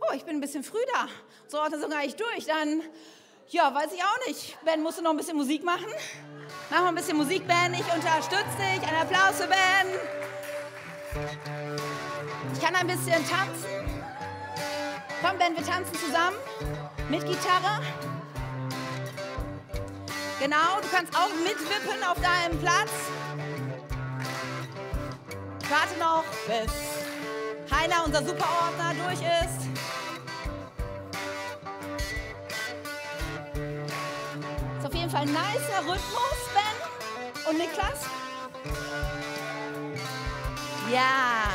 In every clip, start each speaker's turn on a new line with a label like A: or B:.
A: Oh, ich bin ein bisschen früh da. So, dann sogar ich durch. Dann, ja, weiß ich auch nicht. Ben, musst du noch ein bisschen Musik machen? Mach mal ein bisschen Musik, Ben. Ich unterstütze dich. Ein Applaus für Ben. Ich kann ein bisschen tanzen. Komm, Ben, wir tanzen zusammen. Mit Gitarre. Genau, du kannst auch mitwippen auf deinem Platz. Warte noch, bis Heiner, unser Superordner, durch ist. Ist auf jeden Fall ein nicer Rhythmus, Ben und Niklas. Ja,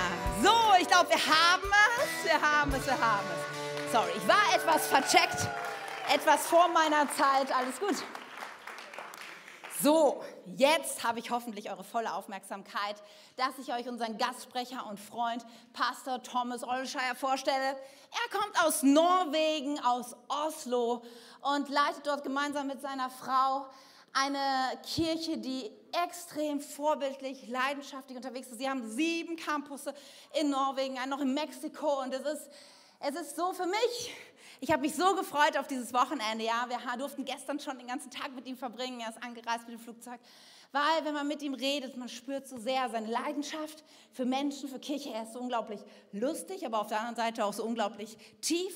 A: so, ich glaube, wir haben es, wir haben es, wir haben es. Sorry, ich war etwas vercheckt, etwas vor meiner Zeit, alles gut. So, jetzt habe ich hoffentlich eure volle Aufmerksamkeit, dass ich euch unseren Gastsprecher und Freund Pastor Thomas Olscheier vorstelle. Er kommt aus Norwegen, aus Oslo und leitet dort gemeinsam mit seiner Frau eine Kirche, die extrem vorbildlich, leidenschaftlich unterwegs ist. Sie haben sieben Campusse in Norwegen, einen noch in Mexiko und es ist, es ist so für mich ich habe mich so gefreut auf dieses Wochenende. Ja, wir durften gestern schon den ganzen Tag mit ihm verbringen. Er ist angereist mit dem Flugzeug. Weil, wenn man mit ihm redet, man spürt so sehr seine Leidenschaft für Menschen, für Kirche. Er ist so unglaublich lustig, aber auf der anderen Seite auch so unglaublich tief.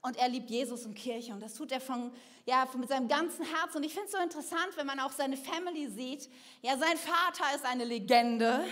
A: Und er liebt Jesus und Kirche. Und das tut er von, ja, mit seinem ganzen Herzen. Und ich finde es so interessant, wenn man auch seine Family sieht. Ja, sein Vater ist eine Legende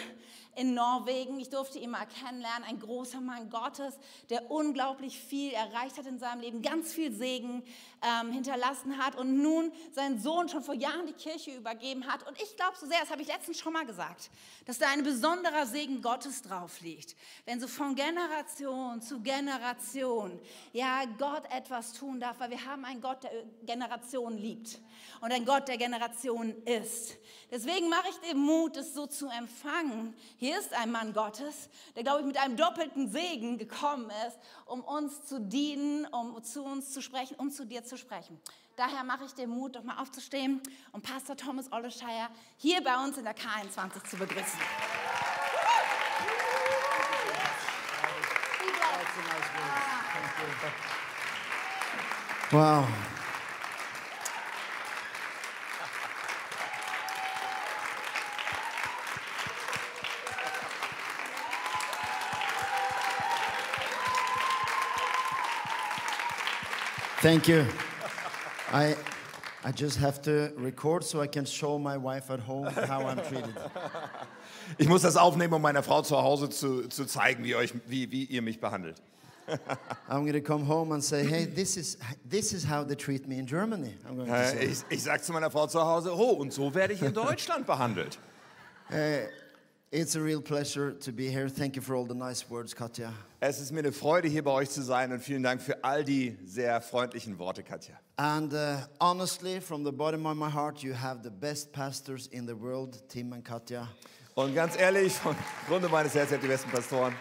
A: in Norwegen. Ich durfte ihn mal kennenlernen, ein großer Mann Gottes, der unglaublich viel erreicht hat in seinem Leben, ganz viel Segen ähm, hinterlassen hat und nun seinen Sohn schon vor Jahren die Kirche übergeben hat. Und ich glaube so sehr, das habe ich letztens schon mal gesagt, dass da ein besonderer Segen Gottes drauf liegt. Wenn so von Generation zu Generation, ja, Gott etwas tun darf, weil wir haben einen Gott, der Generationen liebt und ein Gott, der Generationen ist. Deswegen mache ich den Mut, es so zu empfangen. Hier ist ein Mann Gottes, der, glaube ich, mit einem doppelten Segen gekommen ist, um uns zu dienen, um zu uns zu sprechen, um zu dir zu sprechen. Daher mache ich den Mut, doch mal aufzustehen und Pastor Thomas Ollescheier hier bei uns in der K21 zu begrüßen.
B: Wow. Thank you. I, I just have to record so I can show my wife at home how I'm treated.
C: Ich muss das aufnehmen, um meiner Frau zu Hause zu, zu zeigen, wie, euch, wie, wie ihr mich behandelt.
B: I'm going to come home and say, hey, this is, this is how they treat me in Germany. I'm going to
C: Äh,
B: say.
C: Ich, ich sage zu meiner Frau zu Hause, oh, und so werde ich in Deutschland behandelt.
B: Uh, it's a real pleasure to be here. Thank you for all the nice words, Katja.
C: Es ist mir eine Freude, hier bei euch zu sein und vielen Dank für all die sehr freundlichen Worte, Katja.
B: And uh, honestly, from the bottom of my heart, you have the best pastors in the world, Tim and Katja.
C: Und ganz ehrlich, von Grunde meines Herzens, die besten Pastoren.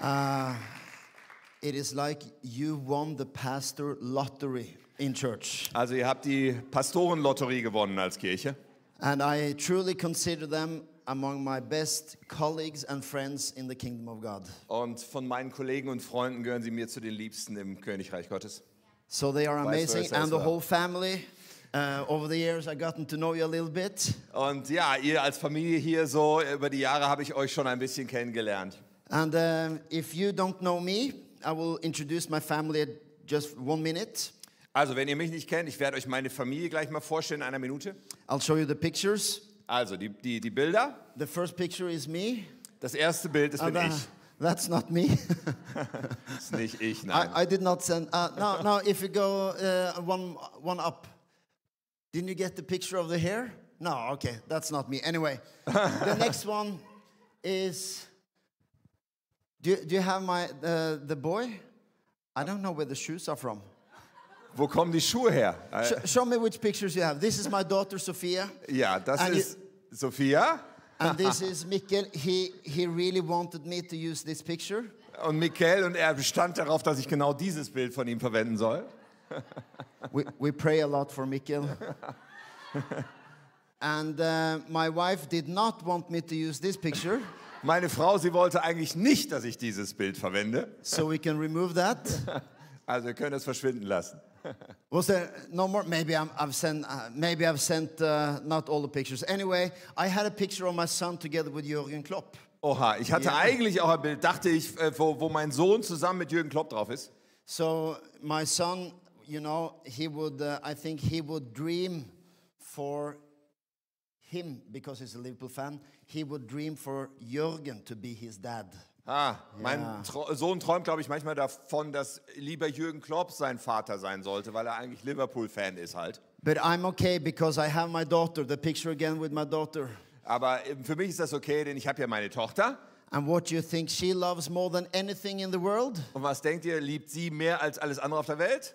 B: Uh, it is like you won the pastor lottery in church.
C: Also ihr habt die Pastorenlotterie gewonnen als Kirche.
B: And I truly consider them among my best colleagues and friends in the kingdom of God.
C: Und von meinen Kollegen und Freunden gehören sie mir zu den Liebsten im Königreich Gottes.
B: So they are amazing. And the whole family. Uh, over the years, I've gotten to know you a little bit.
C: Und ja, ihr als Familie hier so, über die Jahre habe ich euch schon ein bisschen kennengelernt.
B: And um, if you don't know me, I will introduce my family at just one minute.
C: Also, wenn ihr mich nicht kennt, ich werde euch meine Familie gleich mal vorstellen in einer Minute.
B: I'll show you the pictures.
C: Also, die, die, die Bilder.
B: The first picture is me.
C: Das erste Bild,
B: Uh,
C: bin ich.
B: that's not me.
C: Das ist nicht ich, nein.
B: I, I did not send. Uh, no, no. If you go uh, one one up, didn't you get the picture of the hair? No. Okay, that's not me. Anyway, the next one is. Do you, do you have my uh, the boy? I don't know where the shoes are from.
C: Wo kommen die Schuhe her?
B: Sh- show me which pictures you have. This is my daughter Sophia,
C: Ja, das
B: And
C: ist Sophia.
B: and this is Mikkel. He he really wanted me to use this picture.
C: Und Mikkel und er bestand darauf, dass ich genau dieses Bild von ihm verwenden soll.
B: We, we pray a lot for Mikkel. and uh, my wife did not want me to use this picture.
C: Meine Frau, sie wollte eigentlich nicht, dass ich dieses Bild verwende.
B: So we can remove that.
C: Also wir können es verschwinden lassen.
B: Was there no more? Maybe I'm, I've sent. Uh, maybe I've sent uh, not all the pictures. Anyway, I had a picture of my son together with Jürgen Klopp.
C: Oha, ich hatte
B: Ja.
C: eigentlich auch ein Bild, dachte ich, äh, wo, wo mein Sohn zusammen mit Jürgen Klopp drauf ist.
B: So my son, you know, he would. Uh, I think he would dream for him because he's a Liverpool fan. He would dream for Jürgen to be his dad.
C: Ah, mein
B: Ja.
C: Tro Sohn träumt, glaube ich, manchmal davon, dass lieber Jürgen Klopp sein Vater sein sollte, weil er eigentlich Liverpool-Fan ist halt.
B: But I'm okay because I have my daughter. The picture again with my daughter.
C: Aber ähm, für mich ist das okay, denn ich habe ja meine Tochter.
B: And what do you think she loves more than anything in the world?
C: Und was denkt ihr, liebt sie mehr als alles andere auf der Welt?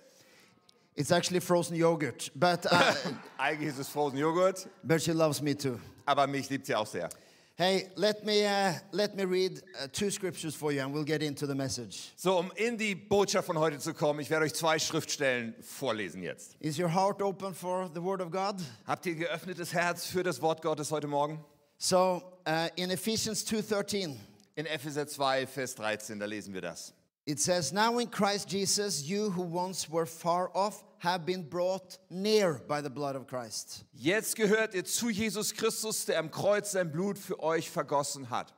B: It's actually frozen yogurt, but uh,
C: Eigentlich ist es Frozen Joghurt,
B: but she loves me too.
C: aber mich liebt sie auch sehr.
B: Hey, let me uh, let me read uh, two scriptures for you, and we'll get into the message.
C: So, um in die Botschaft von heute zu kommen, ich werde euch zwei Schriftstellen vorlesen jetzt.
B: Is your heart open for the Word of God?
C: Habt ihr geöffnetes Herz für das Wort Gottes heute Morgen?
B: So uh, in Ephesians two thirteen,
C: In Epheser 2, Vers 13, da lesen wir das.
B: it says, "Now in Christ Jesus, you who once were far off have been brought near by the blood of Christ."
C: Jetzt gehört ihr zu Jesus Christus, der am Kreuz sein Blut für euch vergossen hat.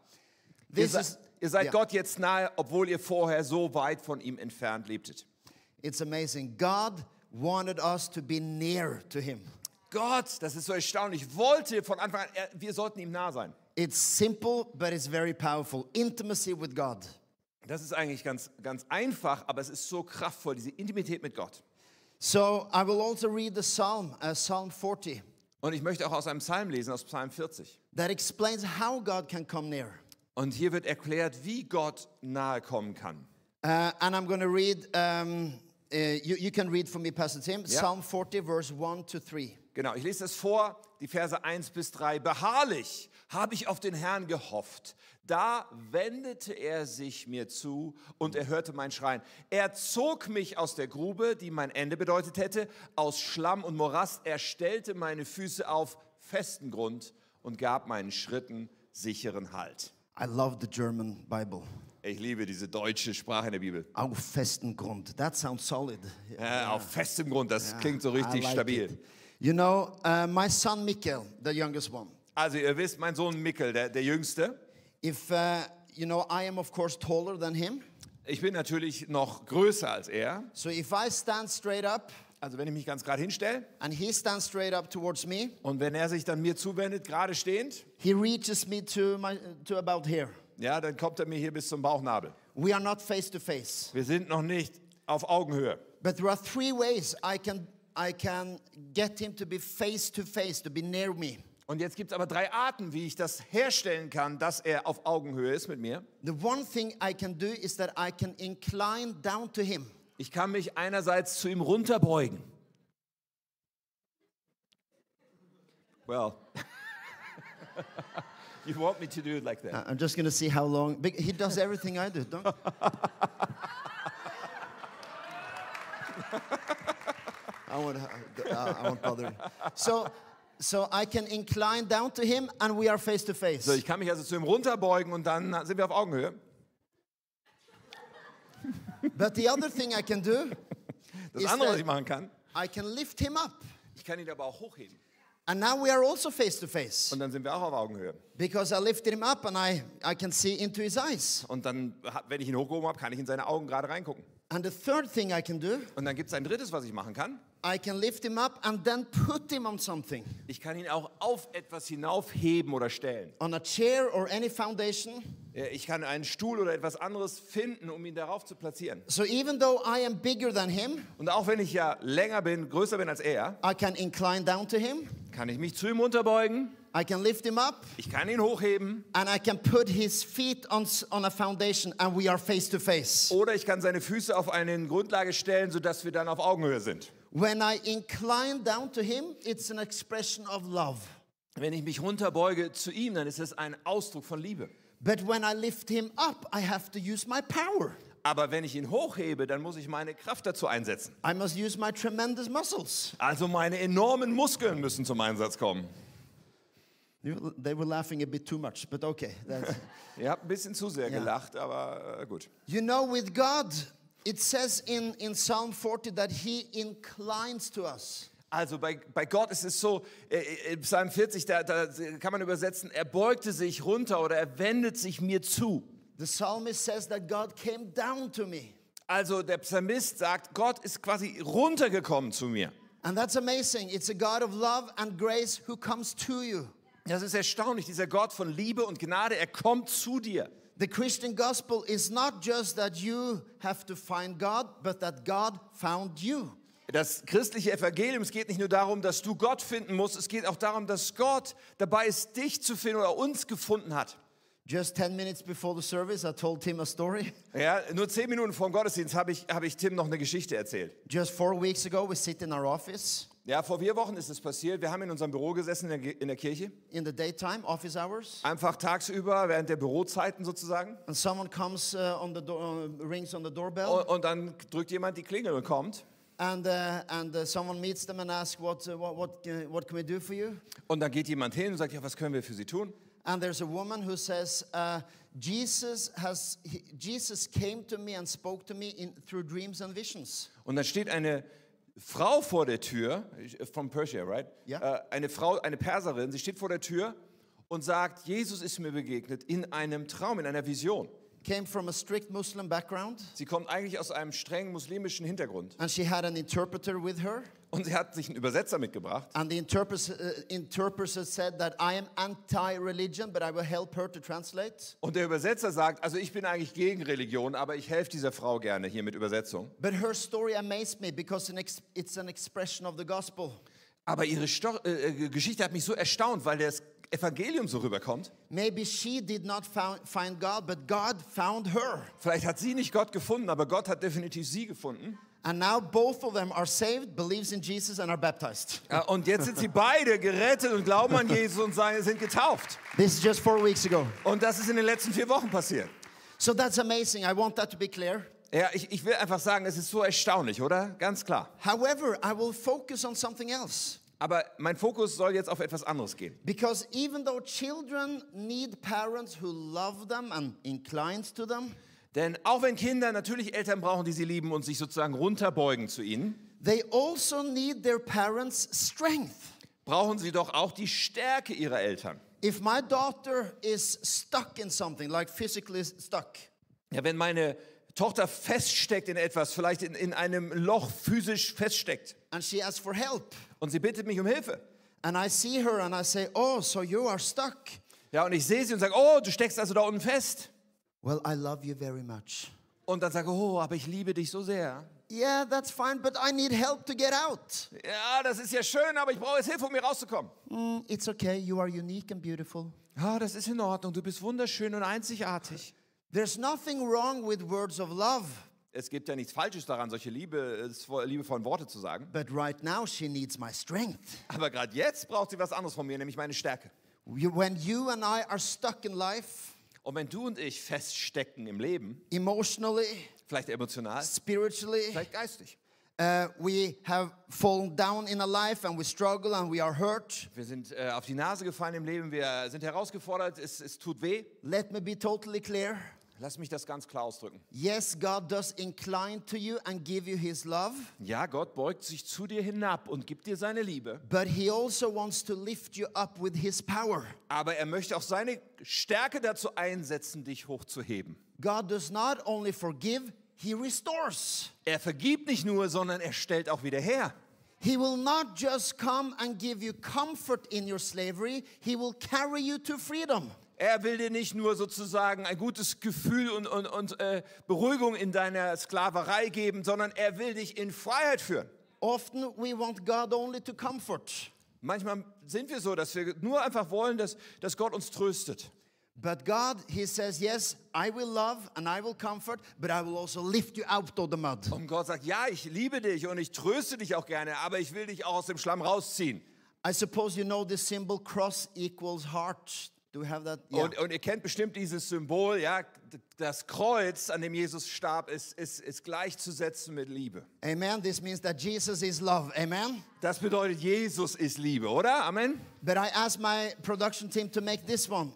C: Ihr, se
B: is
C: ihr seid
B: yeah,
C: Gott jetzt nahe, obwohl ihr vorher so weit von ihm entfernt lebtet.
B: It's amazing. God wanted us to be near to Him.
C: Gott, das ist so erstaunlich, wollte von Anfang an, er, wir sollten ihm nah sein.
B: It's simple, but it's very powerful. Intimacy with God.
C: Das ist eigentlich ganz, ganz einfach, aber es ist so kraftvoll, diese Intimität mit Gott.
B: So I will also read the Psalm, uh, Psalm 40,
C: Und ich möchte auch aus einem Psalm lesen, aus Psalm 40.
B: that explains how God can come near.
C: Und hier wird erklärt, wie Gott nahe kommen kann.
B: Uh, and I'm going to read, um, uh, you, you can read for me, Pastor Tim,
C: Yeah.
B: Psalm 40, verse 1 to 3.
C: Genau, ich lese das vor, die Verse 1 bis 3. Beharrlich habe ich auf den Herrn gehofft. Da wendete er sich mir zu und er hörte mein Schreien. Er zog mich aus der Grube, die mein Ende bedeutet hätte, aus Schlamm und Morast. Er stellte meine Füße auf festen Grund und gab meinen Schritten sicheren Halt.
B: I love the German Bible.
C: Ich liebe diese deutsche Sprache in der Bibel.
B: Auf festen Grund. That sounds solid.
C: Äh, auf festem Grund, das klingt so richtig
B: like
C: stabil.
B: it. You know, uh, my son Mikkel, the youngest one,
C: Also ihr wisst, mein Sohn Mikkel, der, der Jüngste,
B: if, uh, you know, I am of course taller than him.
C: ich bin natürlich noch größer als er.
B: So if I stand straight up
C: Also wenn ich mich ganz gerade hinstelle
B: and he stands straight up towards me,
C: und wenn er sich dann mir zuwendet, gerade stehend,
B: he reaches me to, my, to about here.
C: ja, dann kommt er mir hier bis zum Bauchnabel.
B: We are not face to face.
C: Wir sind noch nicht auf Augenhöhe.
B: But there are three ways I can, I can get him to be face to face, to be near me.
C: Und jetzt gibt es aber drei Arten, wie ich das herstellen kann, dass er auf Augenhöhe ist mit mir.
B: The one thing I can do is that I can incline down to him.
C: Ich kann mich einerseits zu ihm runterbeugen. Well, you want me to do it like that?
B: I'm just going to see how long. He does everything I do. Don't. I won't, I won't bother. So, so I can incline down to him, and we are face to face.
C: So, ich kann mich also zu ihm runterbeugen und dann sind wir auf Augenhöhe.
B: But the other thing I can do
C: Das andere, was ich machen kann,
B: I can lift him up,
C: ich kann ihn aber auch hochheben.
B: and now we are also face to face
C: Und dann sind wir auch auf Augenhöhe.
B: because I lifted him up, and I, I can see into his eyes.
C: Und dann, wenn ich ihn hochgehoben habe, kann ich in seine Augen gerade reingucken.
B: And the third thing I can do,
C: Und dann gibt es ein drittes, was ich machen kann.
B: I can lift him up and then put him on something,
C: Ich kann ihn auch auf etwas hinaufheben oder stellen.
B: on a chair or any foundation.
C: Ich kann einen Stuhl oder etwas anderes finden, um ihn darauf zu platzieren.
B: So even though I am bigger than him,
C: Und auch wenn ich ja länger bin, größer bin als er,
B: I can incline down to him,
C: kann ich mich zu ihm unterbeugen,
B: I can lift him up,
C: ich kann ihn hochheben
B: and I can put his feet on, on a foundation, and we are face to face.
C: oder ich kann seine Füße auf eine Grundlage stellen, sodass wir dann auf Augenhöhe sind.
B: When I incline down to him, it's an expression of love.
C: Wenn ich mich runterbeuge zu ihm, dann ist es ein Ausdruck von Liebe.
B: But when I lift him up, I have to use my power.
C: Aber wenn ich ihn hochhebe, dann muss ich meine Kraft dazu einsetzen.
B: I must use my tremendous muscles.
C: Also meine enormen Muskeln müssen zum Einsatz kommen.
B: They were laughing a bit too much, but okay.
C: Ihr habt ein bisschen zu sehr
B: Ja.
C: gelacht, aber äh, gut.
B: you know, with God, it says in, in Psalm 40 that He inclines to us.
C: Also bei, bei Gott ist es so, äh, äh, in Psalm 40, da, da kann man übersetzen, er beugte sich runter oder er wendet sich mir zu.
B: The psalmist says that God came down to me.
C: Also der Psalmist sagt, Gott ist quasi runtergekommen zu mir.
B: And that's amazing. It's a God of love and grace who comes to you.
C: Das ist erstaunlich, dieser Gott von Liebe und Gnade, er kommt zu dir.
B: The Christian gospel is not just that you have to find God, but that God found you.
C: Das christliche Evangelium, es geht nicht nur darum, dass du Gott finden musst, es geht auch darum, dass Gott dabei ist, dich zu finden oder uns gefunden hat.
B: Just 10 minutes before the service, I told Tim a story.
C: Ja, nur zehn Minuten vor dem Gottesdienst habe ich, habe ich Tim noch eine Geschichte erzählt.
B: Just four weeks ago, we sit in our office
C: Ja, vor vier Wochen ist es passiert. Wir haben in unserem Büro gesessen in der, in der Kirche,
B: in the daytime, office hours,
C: einfach tagsüber während der Bürozeiten sozusagen.
B: and someone comes uh, on the door, uh, rings on the doorbell,
C: Und, und dann drückt jemand die Klingel und kommt.
B: and, uh, and uh, someone meets them and asks, what, uh, what, what, what can we do for you?
C: Und dann geht jemand hin und sagt, ja, was können wir für Sie tun?
B: And there's a woman who says, uh, Jesus, has, he, Jesus came to me and spoke to me in, through dreams and visions.
C: Und dann steht eine Frau vor der Tür, from Persia, right?
B: Ja.
C: Äh, eine Frau, eine Perserin, sie steht vor der Tür und sagt, Jesus ist mir begegnet in einem Traum, in einer Vision.
B: Came from a strict Muslim background,
C: Sie kommt eigentlich aus einem streng muslimischen Hintergrund
B: and she had an interpreter with her.
C: und sie hat sich einen Übersetzer mitgebracht.
B: And the interpreter, uh, interpreter said that I am anti religion, but I will help her to translate.
C: Und der Übersetzer sagt, also ich bin eigentlich gegen Religion, aber ich helfe dieser Frau gerne hier mit Übersetzung.
B: But her story amazed me because it's an expression of the gospel.
C: Aber ihre Sto äh, äh, Geschichte hat mich so erstaunt, weil das Evangelium so rüberkommt.
B: Maybe she did not found, find God, but God found her.
C: Vielleicht hat sie nicht Gott gefunden, aber Gott hat definitiv sie gefunden.
B: And now both of them are saved, believes in Jesus, and are baptized.
C: Ja, und jetzt sind sie beide gerettet und glauben an Jesus und sind getauft.
B: This is just four weeks ago.
C: Und das ist in den letzten vier Wochen passiert.
B: So that's amazing. I want that to be clear.
C: Ja, ich, ich will einfach sagen, es ist so erstaunlich, oder? Ganz klar.
B: However, I will focus on something else.
C: Aber mein Fokus soll jetzt auf etwas anderes gehen.
B: Because even though children need parents who love them and inclines to them,
C: Denn auch wenn Kinder natürlich Eltern brauchen, die sie lieben und sich sozusagen runterbeugen zu ihnen,
B: they also need their parents' strength.
C: brauchen sie doch auch die Stärke ihrer Eltern.
B: If my daughter is stuck in something, like physically stuck,
C: Ja, wenn meine Tochter feststeckt in etwas, vielleicht in, in einem Loch physisch feststeckt
B: and she asks for help,
C: und sie bittet mich um Hilfe.
B: and I see her and I say, Oh, so you are stuck.
C: Ja, und ich sehe sie und sage, oh, du steckst also da unten fest.
B: Well, I love you very much.
C: Und dann sage, oh, aber ich liebe dich so sehr.
B: Yeah, that's fine, but I need help to get out.
C: Ja, das ist ja schön, aber ich brauche jetzt Hilfe, um hier rauszukommen.
B: "Mm, it's okay, you are unique and beautiful.
C: Ja, das ist in Ordnung. Du bist wunderschön und einzigartig.
B: There's nothing wrong with words of love,
C: Es gibt ja nichts Falsches daran, solche Liebe, äh, liebevollen Worte zu sagen.
B: but right now she needs my strength.
C: Aber gerade jetzt braucht sie was anderes von mir, nämlich meine Stärke.
B: When you and I are stuck in life,
C: Und wenn du und ich feststecken im Leben,
B: emotionally,
C: vielleicht emotional,
B: spiritually,
C: vielleicht geistig,
B: uh, we have fallen down in a life and we struggle and we are hurt.
C: wir sind äh, auf die Nase gefallen im Leben, wir sind herausgefordert, es, es tut weh.
B: Let me be totally clear.
C: Lass mich das ganz klar ausdrücken.
B: Yes, God does incline to you and give you his love,
C: Ja, Gott beugt sich zu dir hinab und gibt dir seine Liebe.
B: but he also wants to lift you up with his power.
C: Aber er möchte auch seine Stärke dazu einsetzen, dich hochzuheben.
B: God does not only forgive, he restores.
C: Er vergibt nicht nur, sondern er stellt auch wieder her.
B: He will not just come and give you comfort in your slavery, he will carry you to freedom.
C: Er will dir nicht nur sozusagen ein gutes Gefühl und, und, und äh, Beruhigung in deiner Sklaverei geben, sondern er will dich in Freiheit führen.
B: Often we want God only to comfort,
C: Manchmal sind wir so, dass wir nur einfach wollen, dass, dass Gott uns tröstet.
B: but God, he says, Yes, I will love and I will comfort, but I will also lift you out of the mud.
C: Und Gott sagt, ja, ich liebe dich und ich tröste dich auch gerne, aber ich will dich auch aus dem Schlamm rausziehen.
B: I suppose you know this symbol cross equals heart. Do we have that? Yeah.
C: Und, und ihr kennt bestimmt dieses Symbol, ja, das Kreuz, an dem Jesus starb, ist, ist, ist gleichzusetzen mit Liebe.
B: Amen. This means that Jesus is love. Amen.
C: Das bedeutet, Jesus ist Liebe, oder? Amen.
B: But I asked my production team to make this one.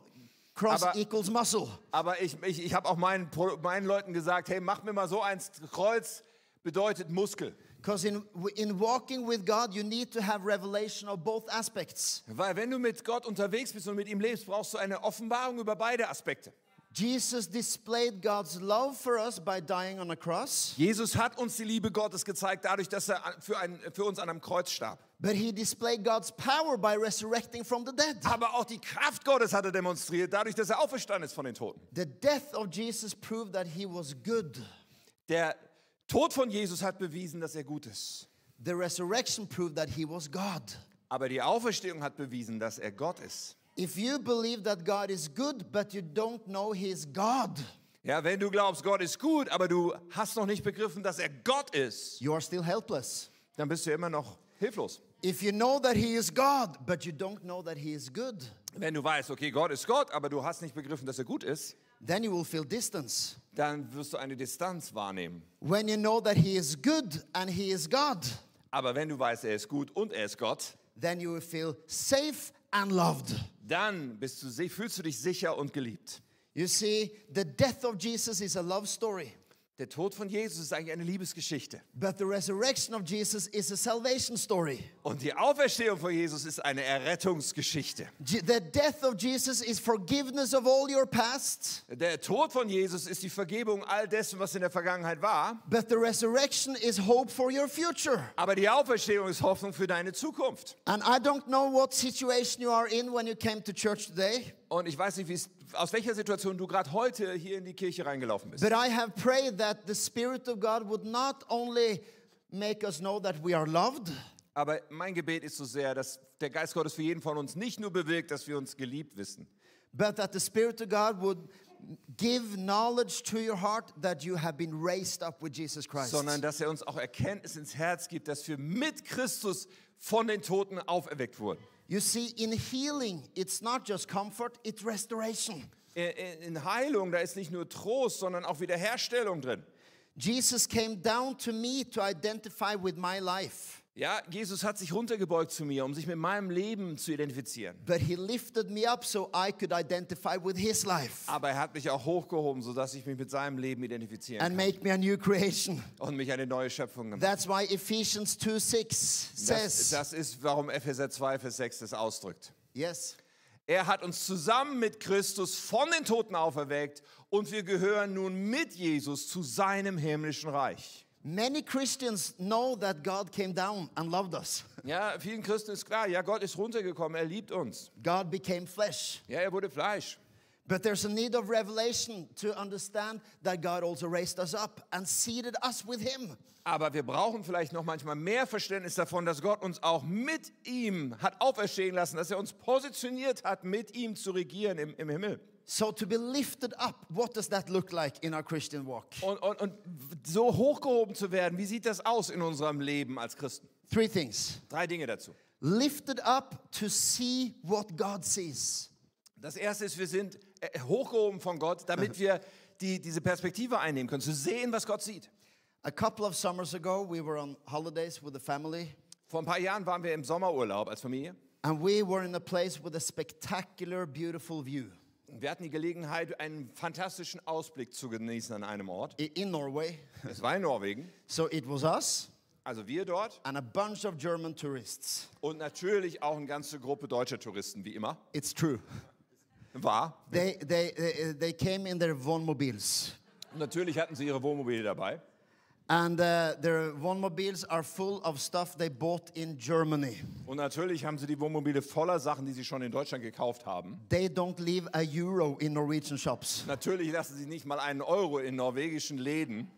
B: Cross
C: Aber-
B: equals muscle.
C: Aber ich, ich, ich habe auch meinen, meinen Leuten gesagt, hey, mach mir mal so eins, Kreuz bedeutet Muskel.
B: Because in, in walking with God, you need to have revelation of both aspects.
C: Weil wenn du mit Gott unterwegs bist und mit ihm lebst, brauchst du eine Offenbarung über beide Aspekte.
B: Jesus displayed God's love for us by dying on a cross,
C: Jesus hat uns die Liebe Gottes gezeigt, dadurch, dass er für, ein, für uns an einem Kreuz starb.
B: but he displayed God's power by resurrecting from the dead.
C: Aber auch die Kraft Gottes hat er demonstriert, dadurch, dass er auferstanden ist von den Toten.
B: The death of Jesus proved that he was good.
C: Der Tod von Jesus hat bewiesen, dass er gut ist.
B: The resurrection proved that he was God.
C: Aber die Auferstehung hat bewiesen, dass er Gott ist.
B: If you believe that God is good, but you don't know he is God,
C: Ja, wenn du glaubst, Gott ist gut, aber du hast noch nicht begriffen, dass er Gott ist,
B: you are still helpless.
C: dann bist du immer noch hilflos.
B: If you know that he is God, but you don't know that he is good,
C: Wenn du weißt, okay, Gott ist Gott, aber du hast nicht begriffen, dass er gut ist,
B: then you will feel distance.
C: Dann wirst du eine Distanz wahrnehmen.
B: When you know that he is good and he is God,
C: Aber wenn du weißt, er ist gut und er ist Gott,
B: then you will feel safe and loved.
C: dann bist du, fühlst du dich sicher und geliebt.
B: You see, the death of Jesus is a love story,
C: Der Tod von Jesus ist eigentlich eine Liebesgeschichte.
B: but the resurrection of Jesus is a salvation story.
C: Und die Auferstehung von Jesus ist eine Errettungsgeschichte.
B: The death of Jesus is forgiveness of all your past,
C: Der Tod von Jesus ist die Vergebung all dessen, was in der Vergangenheit war.
B: but the resurrection is hope for your future.
C: Aber die Auferstehung ist Hoffnung für deine Zukunft.
B: And I don't know what situation you are in when you came to church today,
C: Und ich weiß nicht, aus welcher Situation du gerade heute hier in die Kirche reingelaufen bist.
B: but I have prayed that the Spirit of God would not only make us know that we are loved,
C: Aber mein Gebet ist so sehr, dass der Geist Gottes für jeden von uns nicht nur bewirkt, dass wir uns geliebt wissen,
B: but that the Spirit of God would give knowledge to your heart that you have been raised up with Jesus Christ.
C: sondern dass er uns auch Erkenntnis ins Herz gibt, dass wir mit Christus von den Toten auferweckt wurden.
B: You see, in healing, it's not just comfort, it's restoration.
C: In- Heilung, da ist nicht nur Trost, sondern auch Wiederherstellung drin.
B: Jesus came down to me to identify with my life,
C: Ja, Jesus hat sich runtergebeugt zu mir, um sich mit meinem Leben zu identifizieren.
B: but he lifted me up so I could identify with his life
C: Aber er hat mich auch hochgehoben, sodass ich mich mit seinem Leben identifizieren
B: and
C: kann
B: make me a new creation.
C: und mich eine neue Schöpfung gemacht.
B: That's why Ephesians 2 6
C: Das,
B: says,
C: das ist, warum Epheser 2, Vers 6 das ausdrückt.
B: Yes,
C: Er hat uns zusammen mit Christus von den Toten auferweckt und wir gehören nun mit Jesus zu seinem himmlischen Reich.
B: Many Christians know that God came down and loved us.
C: Ja, vielen Christen ist klar, ja, Gott ist runtergekommen, er liebt uns.
B: God became flesh.
C: Ja, er wurde Fleisch.
B: But there's a need of revelation to understand that God also raised us up and seated us with Him.
C: Aber wir brauchen vielleicht noch manchmal mehr Verständnis davon, dass Gott uns auch mit ihm hat auferstehen lassen, dass er uns positioniert hat, mit ihm zu regieren im, im Himmel.
B: So, to be lifted up, what does that look like in our Christian walk?
C: Und, und, und so hochgehoben zu werden, wie sieht das aus in unserem Leben als Christen?
B: Three things
C: Drei Dinge dazu.
B: lifted up to see what God sees.
C: Das erste ist, wir sind äh, hochgehoben von Gott, damit wir die, diese Perspektive einnehmen können, zu sehen, was Gott sieht.
B: A couple of summers ago, we were on holidays with the family,
C: Vor ein paar Jahren waren wir im Sommerurlaub als Familie.
B: and we were in a place with a spectacular, beautiful view
C: Wir hatten die Gelegenheit, einen fantastischen Ausblick zu genießen an einem Ort.
B: in Norway.
C: Es war in Norwegen,
B: So, it was us
C: also wir dort
B: and a bunch of German tourists.
C: und natürlich auch eine ganze Gruppe deutscher Touristen, wie immer.
B: It's true.
C: War.
B: They, they, they, they came in their Wohnmobils.
C: Und natürlich hatten sie ihre Wohnmobile dabei.
B: And uh, their Wohnmobils are full of stuff they bought in Germany.
C: Und natürlich haben sie die Wohnmobile voller Sachen, die sie schon in Deutschland gekauft haben.
B: They don't leave a euro in Norwegian shops.
C: Natürlich lassen sie nicht mal einen Euro in norwegischen Läden.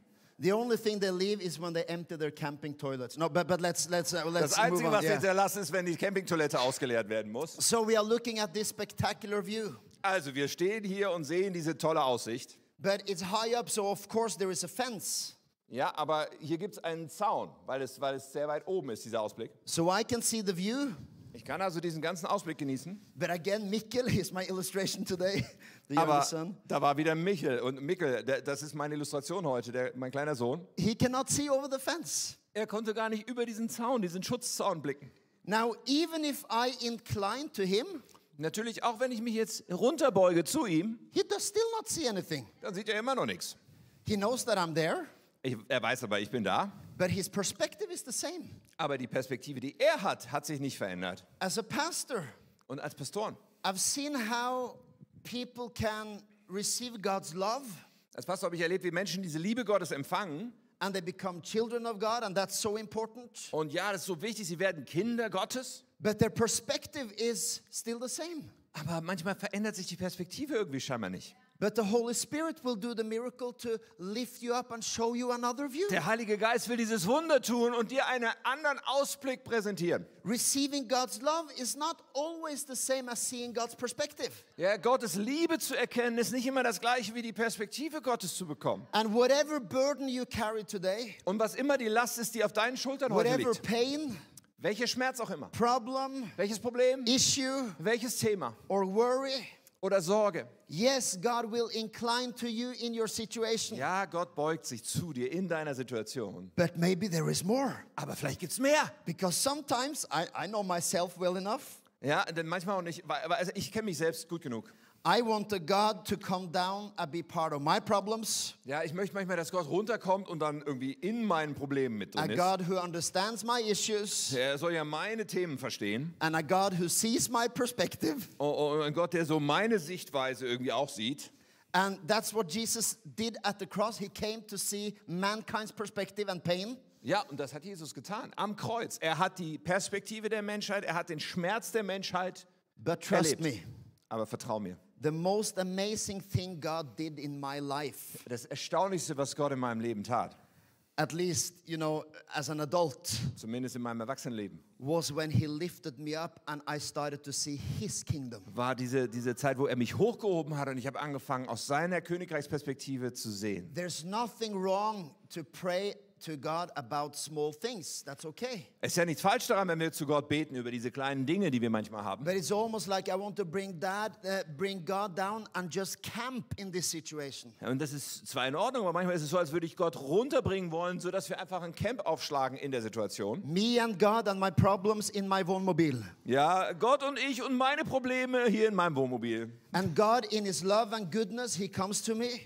B: The only thing they leave is when they empty their camping toilets. No, but, but let's, let's, uh,
C: Das
B: let's move
C: Einzige,
B: on.
C: was sie
B: Yeah.
C: hinterlassen, ist, wenn die Campingtoilette ausgeleert werden muss.
B: So we are looking at this spectacular view.
C: Also, wir stehen hier und sehen diese tolle Aussicht.
B: But it's high up, so of course there is a fence.
C: Ja, aber hier gibt es einen Zaun, weil es, weil es sehr weit oben ist, dieser Ausblick.
B: So I can see the view,
C: Ich kann also diesen ganzen Ausblick genießen.
B: But again, Mikkel is my illustration today, the
C: Aber
B: son.
C: da war wieder Michel. Und Mikkel, der, das ist meine Illustration heute, der, mein kleiner Sohn.
B: He cannot see over the fence.
C: Er konnte gar nicht über diesen Zaun, diesen Schutzzaun blicken.
B: Now, even if I incline to him,
C: Natürlich, auch wenn ich mich jetzt runterbeuge zu ihm,
B: he does still not see anything.
C: dann sieht er immer noch nichts.
B: He knows that I'm there,
C: Ich, er weiß aber, ich bin da.
B: but his perspective is the same.
C: Aber die Perspektive, die er hat, hat sich nicht verändert.
B: As a pastor,
C: Und als Pastoren,
B: I've seen how people can receive God's love
C: als Pastor habe ich erlebt, wie Menschen diese Liebe Gottes empfangen.
B: and they become children of God, and that's so important.
C: Und ja, das ist so wichtig, sie werden Kinder Gottes.
B: But their perspective is still the same.
C: Aber manchmal verändert sich die Perspektive irgendwie scheinbar nicht.
B: But the Holy Spirit will do the miracle to lift you up and show you another view.
C: Der Heilige Geist will dieses Wunder tun und dir einen anderen Ausblick präsentieren.
B: Receiving God's love is not always the same as seeing God's perspective.
C: Ja, Gottes Liebe zu erkennen, ist nicht immer das gleiche wie die Perspektive Gottes zu bekommen.
B: And whatever burden you carry today,
C: Und was immer die Last ist, die auf deinen Schultern heute
B: whatever
C: liegt,
B: pain,
C: welcher Schmerz auch immer,
B: problem,
C: welches Problem,
B: issue,
C: welches Thema
B: or worry,
C: oder Sorge,
B: yes, God will incline to you in your situation.
C: ja, Gott beugt sich zu dir in deiner Situation.
B: But maybe there is more.
C: Aber vielleicht gibt's mehr.
B: Because sometimes I, I know myself well enough.
C: Ja, denn manchmal auch nicht, weil- weil- also ich kenne mich selbst gut genug.
B: I want the God to come down and be part of my problems.
C: Ja, ich möchte manchmal, dass Gott runterkommt und dann irgendwie in meinen Problemen mit
B: A
C: drin ist.
B: God who understands my issues.
C: Er soll ja meine Themen verstehen.
B: And a God who sees my perspective.
C: Oh, oh, ein Gott, der so meine Sichtweise irgendwie auch sieht.
B: And that's what Jesus did at the cross. He came to see mankind's perspective and pain.
C: Ja, und das hat Jesus getan am Kreuz. Er hat die Perspektive der Menschheit, er hat den Schmerz der Menschheit
B: But trust
C: erlebt.
B: me,
C: Aber vertrau mir.
B: The most amazing thing God did in my life,
C: Das Erstaunlichste, was Gott in meinem Leben tat,
B: at least, you know, as an adult,
C: zumindest in meinem Erwachsenenleben,
B: was when He lifted me up and I started to see His kingdom.
C: war diese, diese Zeit, wo er mich hochgehoben hat und ich habe angefangen, aus seiner Königreichsperspektive zu sehen.
B: There's nothing wrong to pray to God about small things. That's okay.
C: Es ist ja nichts falsch daran, wenn wir zu Gott beten über diese kleinen Dinge, die wir manchmal haben.
B: But it's almost like I want to bring that, uh, bring God down and just camp in this situation.
C: Ja, Und das ist zwar in Ordnung, aber manchmal ist es so, als würde ich Gott runterbringen wollen, sodass wir einfach ein Camp aufschlagen in der Situation.
B: Me and God and my problems in my Wohnmobil.
C: Ja, Gott und ich und meine Probleme hier in meinem Wohnmobil.
B: And God, in His love and goodness, He comes to me.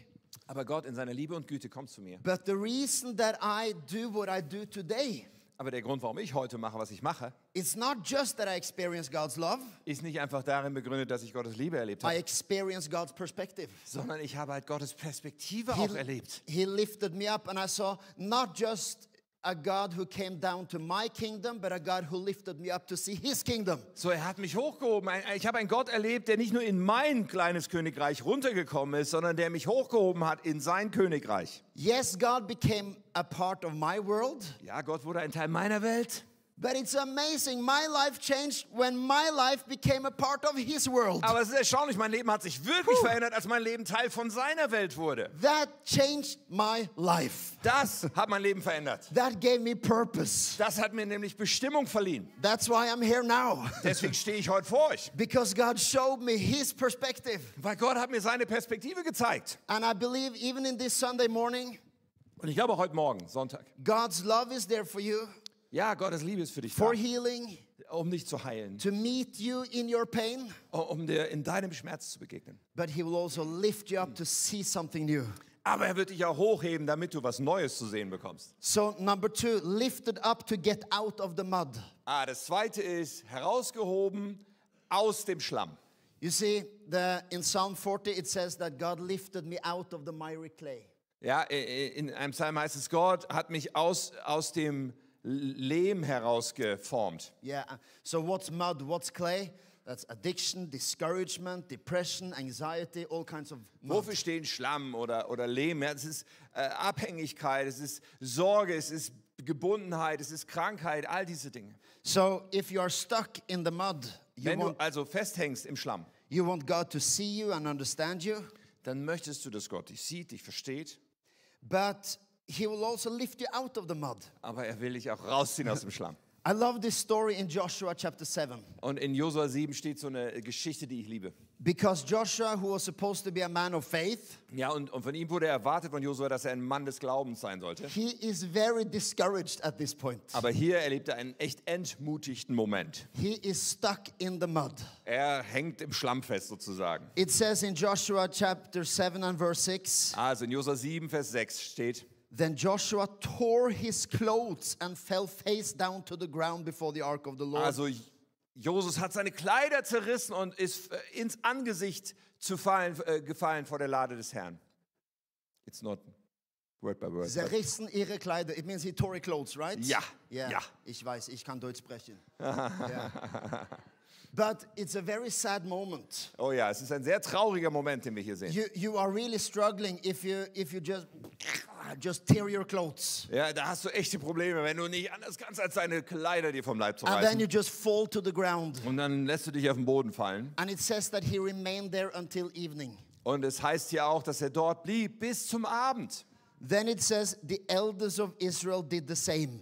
C: Aber Gott in seiner Liebe und Güte kommt zu mir.
B: But the reason that I do what I do today,
C: Aber der Grund, warum ich heute mache, was ich mache,
B: it's not just that I experience God's love,
C: ist nicht einfach darin begründet, dass ich Gottes Liebe erlebt
B: I
C: habe,
B: experience God's perspective.
C: sondern ich habe halt Gottes Perspektive auch erlebt.
B: he lifted me up, and I saw not just a God who came down to my kingdom, but a God who lifted me up to see His kingdom.
C: So, er hat mich hochgehoben. Ein- Ich habe einen Gott erlebt, der nicht nur in mein kleines Königreich runtergekommen ist, sondern der mich hochgehoben hat in sein Königreich.
B: Yes, God became a part of my world,
C: Ja, Gott wurde ein Teil meiner Welt.
B: But it's amazing. My life changed when my life became a part of His world.
C: Aber es ist erstaunlich, mein Leben hat sich wirklich verändert, als mein Leben Teil von seiner Welt wurde.
B: That changed my life.
C: Das hat mein Leben verändert.
B: That gave me purpose.
C: Das hat mir nämlich Bestimmung verliehen.
B: That's why I'm here now.
C: Deswegen stehe ich heute vor euch.
B: Because God showed me His perspective.
C: Weil Gott hat mir seine Perspektive gezeigt.
B: And I believe even in this Sunday morning,
C: Und ich glaube heute Morgen, Sonntag.
B: God's love is there for you,
C: Ja, Gottes Liebe ist für dich da,
B: for healing,
C: um dich zu heilen,
B: to meet you in your pain,
C: um dir in deinem Schmerz zu begegnen.
B: but He will also lift you up to see something new.
C: Aber er wird dich auch hochheben, damit du was Neues zu sehen bekommst.
B: So, number two, lifted up to get out of the mud.
C: Ah, das zweite ist herausgehoben aus dem Schlamm.
B: You see, the, in Psalm 40, it says that God lifted me out of the miry clay.
C: Ja, in einem Psalm heißt es, Gott hat mich aus, aus dem Lehm herausgeformt.
B: Yeah. So, what's mud? What's clay? That's addiction, discouragement, depression, anxiety, all kinds of mud.
C: Wofür stehen Schlamm oder, oder Lehm? Ja, es ist äh, Abhängigkeit, es ist Sorge, es ist Gebundenheit, es ist Krankheit, all diese Dinge.
B: So, if you are stuck in the mud, you
C: Wenn du
B: want,
C: also festhängst im Schlamm,
B: you want God to see you and understand you,
C: dann möchtest du, dass Gott dich sieht, dich versteht,
B: but He will also lift you out of the mud.
C: aber er will dich auch rausziehen aus dem Schlamm.
B: I love this story in Joshua chapter 7
C: Und in Josua 7 steht so eine Geschichte, die ich liebe.
B: because Joshua, who was supposed to be a man of faith,
C: Ja, und, und von ihm wurde erwartet von Josua, dass er ein Mann des Glaubens sein sollte.
B: he is very discouraged at this point.
C: Aber hier erlebt er einen echt entmutigten Moment.
B: He is stuck in the mud.
C: Er hängt im Schlamm fest sozusagen.
B: It says in Joshua chapter 7 and verse 6
C: Also in Josua 7, Vers 6 steht,
B: Then Joshua tore his clothes and fell face down to the ground before the ark of the Lord.
C: also Josua hat seine Kleider zerrissen und ist äh, ins Angesicht zu fallen, äh, gefallen vor der Lade des Herrn. It's not word by word.
B: Zerrissen ihre Kleider. It means he tore clothes, right?
C: Ja,
B: Yeah.
C: ja.
B: Ich weiß, ich kann Deutsch sprechen. yeah. But it's a very sad moment.
C: Oh ja, es ist ein sehr trauriger Moment, den wir hier sehen.
B: You, you are really struggling if you, if you just, just tear your clothes.
C: Ja, da hast du echte Probleme, wenn du nicht anders kannst, als deine Kleider dir vom Leib zu
B: And then you just fall to the ground.
C: Und dann lässt du dich auf den Boden fallen.
B: And it says that he remained there until evening.
C: Und es heißt hier auch, dass er dort blieb bis zum Abend.
B: Then it says the elders of Israel did the same.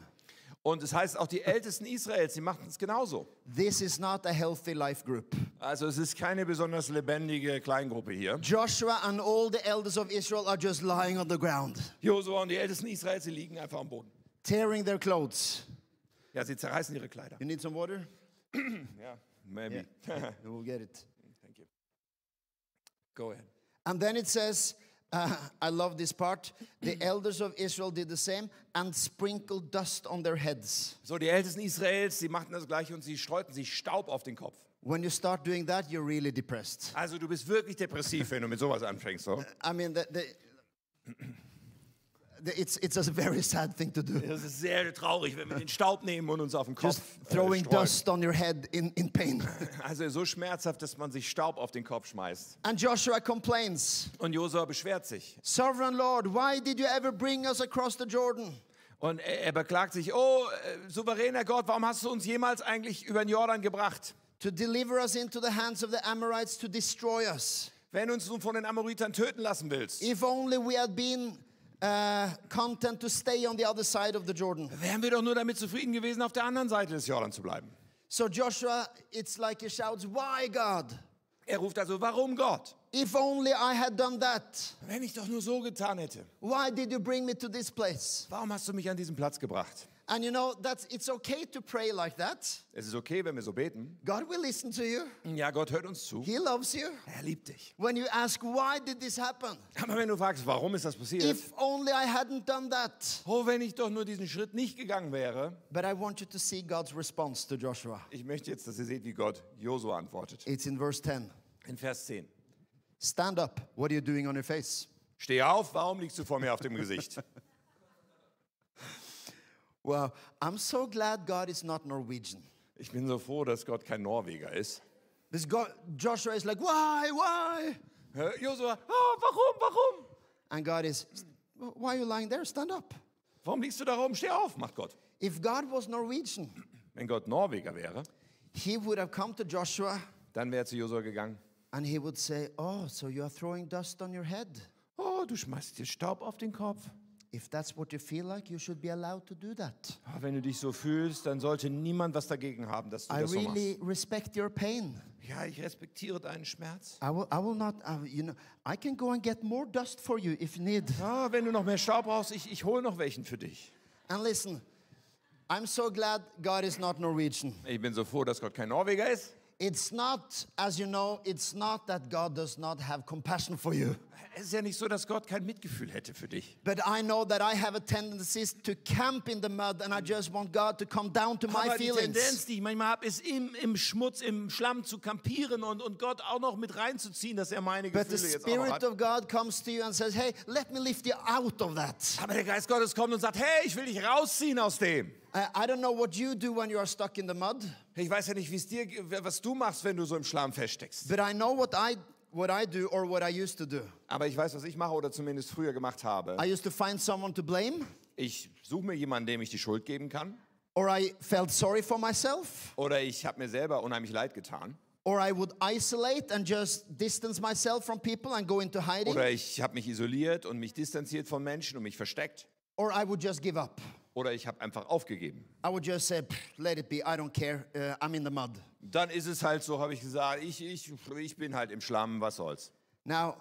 C: Und es heißt auch, die Ältesten Israels, die machten es genauso.
B: This is not a healthy life group.
C: Also es ist keine besonders lebendige Kleingruppe hier.
B: Joshua and all the elders of Israel are just lying on the ground,
C: Josua und die Ältesten Israels, die liegen einfach am Boden.
B: tearing their clothes.
C: Ja, sie zerreißen ihre Kleider.
B: You need some water?
C: Ja, maybe.
B: We'll get it.
C: Thank you. Go ahead.
B: And then it says, uh, I love this part. The elders of Israel did the same and sprinkled dust on their heads.
C: So, die Ältesten Israels, sie machten das gleiche und sie streuten sich Staub auf den Kopf.
B: When you start doing that, you're really depressed.
C: Also du bist wirklich depressiv, wenn du mit sowas anfängst. So.
B: I mean, the, the, it's, it's a very sad thing to do.
C: Das ist sehr traurig, wenn wir den Staub nehmen und uns auf den Kopf
B: Just
C: äh,
B: throwing
C: streuen.
B: dust on your head in, in pain.
C: Also so schmerzhaft, dass man sich Staub auf den Kopf schmeißt.
B: And Joshua complains,
C: Und Josua beschwert sich.
B: Sovereign Lord, why did you ever bring us across the Jordan?
C: Und er, beklagt sich, oh, äh, souveräner Gott, warum hast du uns jemals eigentlich über den Jordan gebracht?
B: To deliver us into the hands of the Amorites to destroy us.
C: Wenn uns nun von den Amoritern töten lassen willst,
B: If only we had been uh, content to stay on the other side of the Jordan.
C: wären wir doch nur damit zufrieden gewesen, auf der anderen Seite des Jordan zu bleiben.
B: So Joshua, it's like he shouts, Why, God?
C: Er ruft also, warum Gott?
B: If only I had done that.
C: Wenn ich doch nur so getan hätte.
B: Why did you bring me to this place?
C: Warum hast du mich an diesen Platz gebracht?
B: And you know, that's, it's okay to pray like that.
C: Es ist okay, wenn wir so beten.
B: God will listen to you,
C: Ja, Gott hört uns zu.
B: He loves you.
C: Er liebt dich.
B: When you ask, Why did this happen?
C: Aber wenn du fragst, warum ist das passiert?
B: If only I hadn't done that.
C: Oh, wenn ich doch nur diesen Schritt nicht gegangen wäre.
B: But I want you to see God's response to Joshua.
C: Ich möchte jetzt, dass ihr seht, wie Gott Josua antwortet.
B: It's in verse 10.
C: In Vers 10.
B: Stand up. What are you doing on your face?
C: Steh auf, warum liegst du vor mir auf dem Gesicht?
B: Well, I'm so glad God is not Norwegian.
C: Ich bin so froh, dass Gott kein Norweger ist.
B: Because God, Joshua is like, why, why?
C: Hä, Josua, oh, warum, warum?
B: And God is, why are you lying there? Stand up.
C: Warum liegst du da rum? Steh auf, macht Gott.
B: If God was Norwegian,
C: Wenn Gott Norweger wäre,
B: he would have come to Joshua
C: dann wäre er zu Josua gegangen.
B: and he would say, oh, so you are throwing dust on your head.
C: Oh, du schmeißt dir Staub auf den Kopf.
B: If that's what you feel like, you should be allowed to do that.
C: Ah, Wenn du dich so fühlst, dann sollte niemand was dagegen haben, dass du
B: I
C: das so
B: really
C: machst.
B: respect your pain.
C: Ja, ich respektiere deinen Schmerz.
B: I will, I will not, uh, you know, I can go and get more dust for you if need.
C: Ah, wenn du noch mehr Staub brauchst, ich, ich hole noch welchen für dich.
B: And listen, I'm so glad God is not Norwegian.
C: Ich bin so froh, dass Gott kein Norweger ist.
B: It's not, as you know, it's not that God does not have compassion for you.
C: Es ist ja nicht so, dass Gott kein Mitgefühl hätte für dich.
B: But I know that I have a tendency to camp in the mud and I just want God to come down to my
C: Aber die Tendenz,
B: feelings.
C: die ich manchmal habe, ist im, im Schmutz, im Schlamm zu kampieren und, und Gott auch noch mit reinzuziehen, dass er meine
B: But the
C: Gefühle jetzt auch noch
B: Spirit of God comes to you and says, Hey, let me lift you out of that.
C: Aber der Geist Gottes kommt und sagt, hey, ich will dich rausziehen aus dem.
B: I, don't know what you do when you are stuck in the mud,
C: Ich weiß ja nicht, wie es dir, was du machst, wenn du so im Schlamm feststeckst.
B: but I know what I, what I do or what I used to do.
C: Aber ich weiß, was ich mache oder zumindest früher gemacht habe.
B: I used to find someone to blame,
C: Ich suche mir jemanden, dem ich die Schuld geben kann.
B: or I felt sorry for myself,
C: Oder ich habe mir selber unheimlich leid getan.
B: or I would isolate and just distance myself from people and go into hiding,
C: Oder ich habe mich isoliert und mich distanziert von Menschen und mich versteckt.
B: or I would just give up.
C: Oder ich habe einfach aufgegeben.
B: I would just say, "Pff, let it be, I don't care, uh, I'm in the mud.
C: Dann ist es halt so, habe ich gesagt, ich, ich, ich bin halt im Schlamm, was soll's.
B: Now,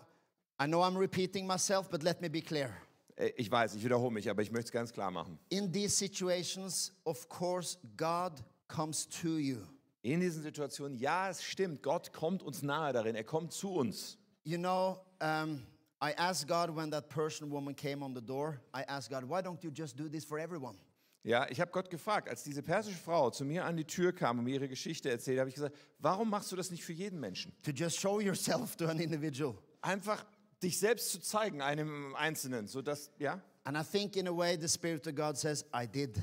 B: I know I'm repeating myself, but let me be clear.
C: Äh, Ich weiß, ich wiederhole mich, aber ich möchte es ganz klar machen.
B: In these situations, of course, God comes to you.
C: In diesen Situationen, ja, es stimmt, Gott kommt uns nahe darin, er kommt zu uns.
B: You know, um, I asked God when that Persian woman came on the door, I asked God, why don't you just do this for everyone?
C: Ja, ich habe Gott gefragt, als diese persische Frau zu mir an die Tür kam und mir ihre Geschichte erzählt, habe ich gesagt, warum machst du das nicht für jeden Menschen?
B: To just show yourself to an individual.
C: Einfach dich selbst zu zeigen, einem Einzelnen, sodass, ja.
B: And I think, in a way, the Spirit of God says, I did.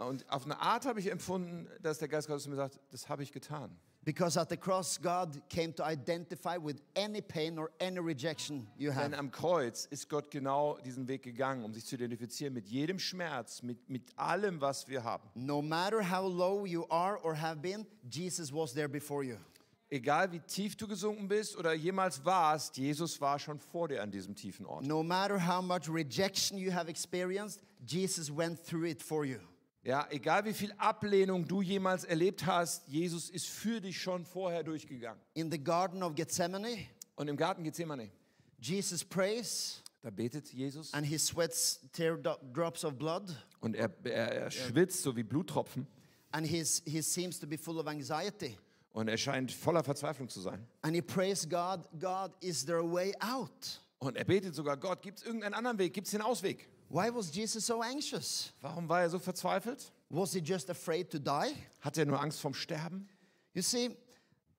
C: Und auf eine Art habe ich empfunden, dass der Geist Gottes mir sagt, das habe ich getan.
B: Because at the cross, God came to identify with any pain or any rejection you
C: Denn
B: have.
C: am Kreuz ist Gott genau diesen Weg gegangen, um sich zu identifizieren mit jedem Schmerz, mit, mit allem, was wir haben.
B: No matter how low you are or have been, Jesus was there before you.
C: Egal wie tief du gesunken bist oder jemals warst, Jesus war schon vor dir an diesem tiefen Ort.
B: No matter how much rejection you have experienced, Jesus went through it for you.
C: Ja, egal wie viel Ablehnung du jemals erlebt hast, Jesus ist für dich schon vorher durchgegangen.
B: In the Garden of Gethsemane,
C: Und im Garten Gethsemane,
B: Jesus prays
C: da betet Jesus
B: and he sweats teardrops of blood
C: und er, er, er schwitzt so wie Bluttropfen
B: and he's, he seems to be full of anxiety.
C: und er scheint voller Verzweiflung zu sein.
B: And he prays God, God, is there a way out?
C: Und er betet sogar, Gott, gibt es irgendeinen anderen Weg? Gibt es den Ausweg?
B: Why was Jesus so anxious?
C: Warum war er so verzweifelt?
B: Was he just afraid to die?
C: Hat er nur Angst vom Sterben?
B: You see,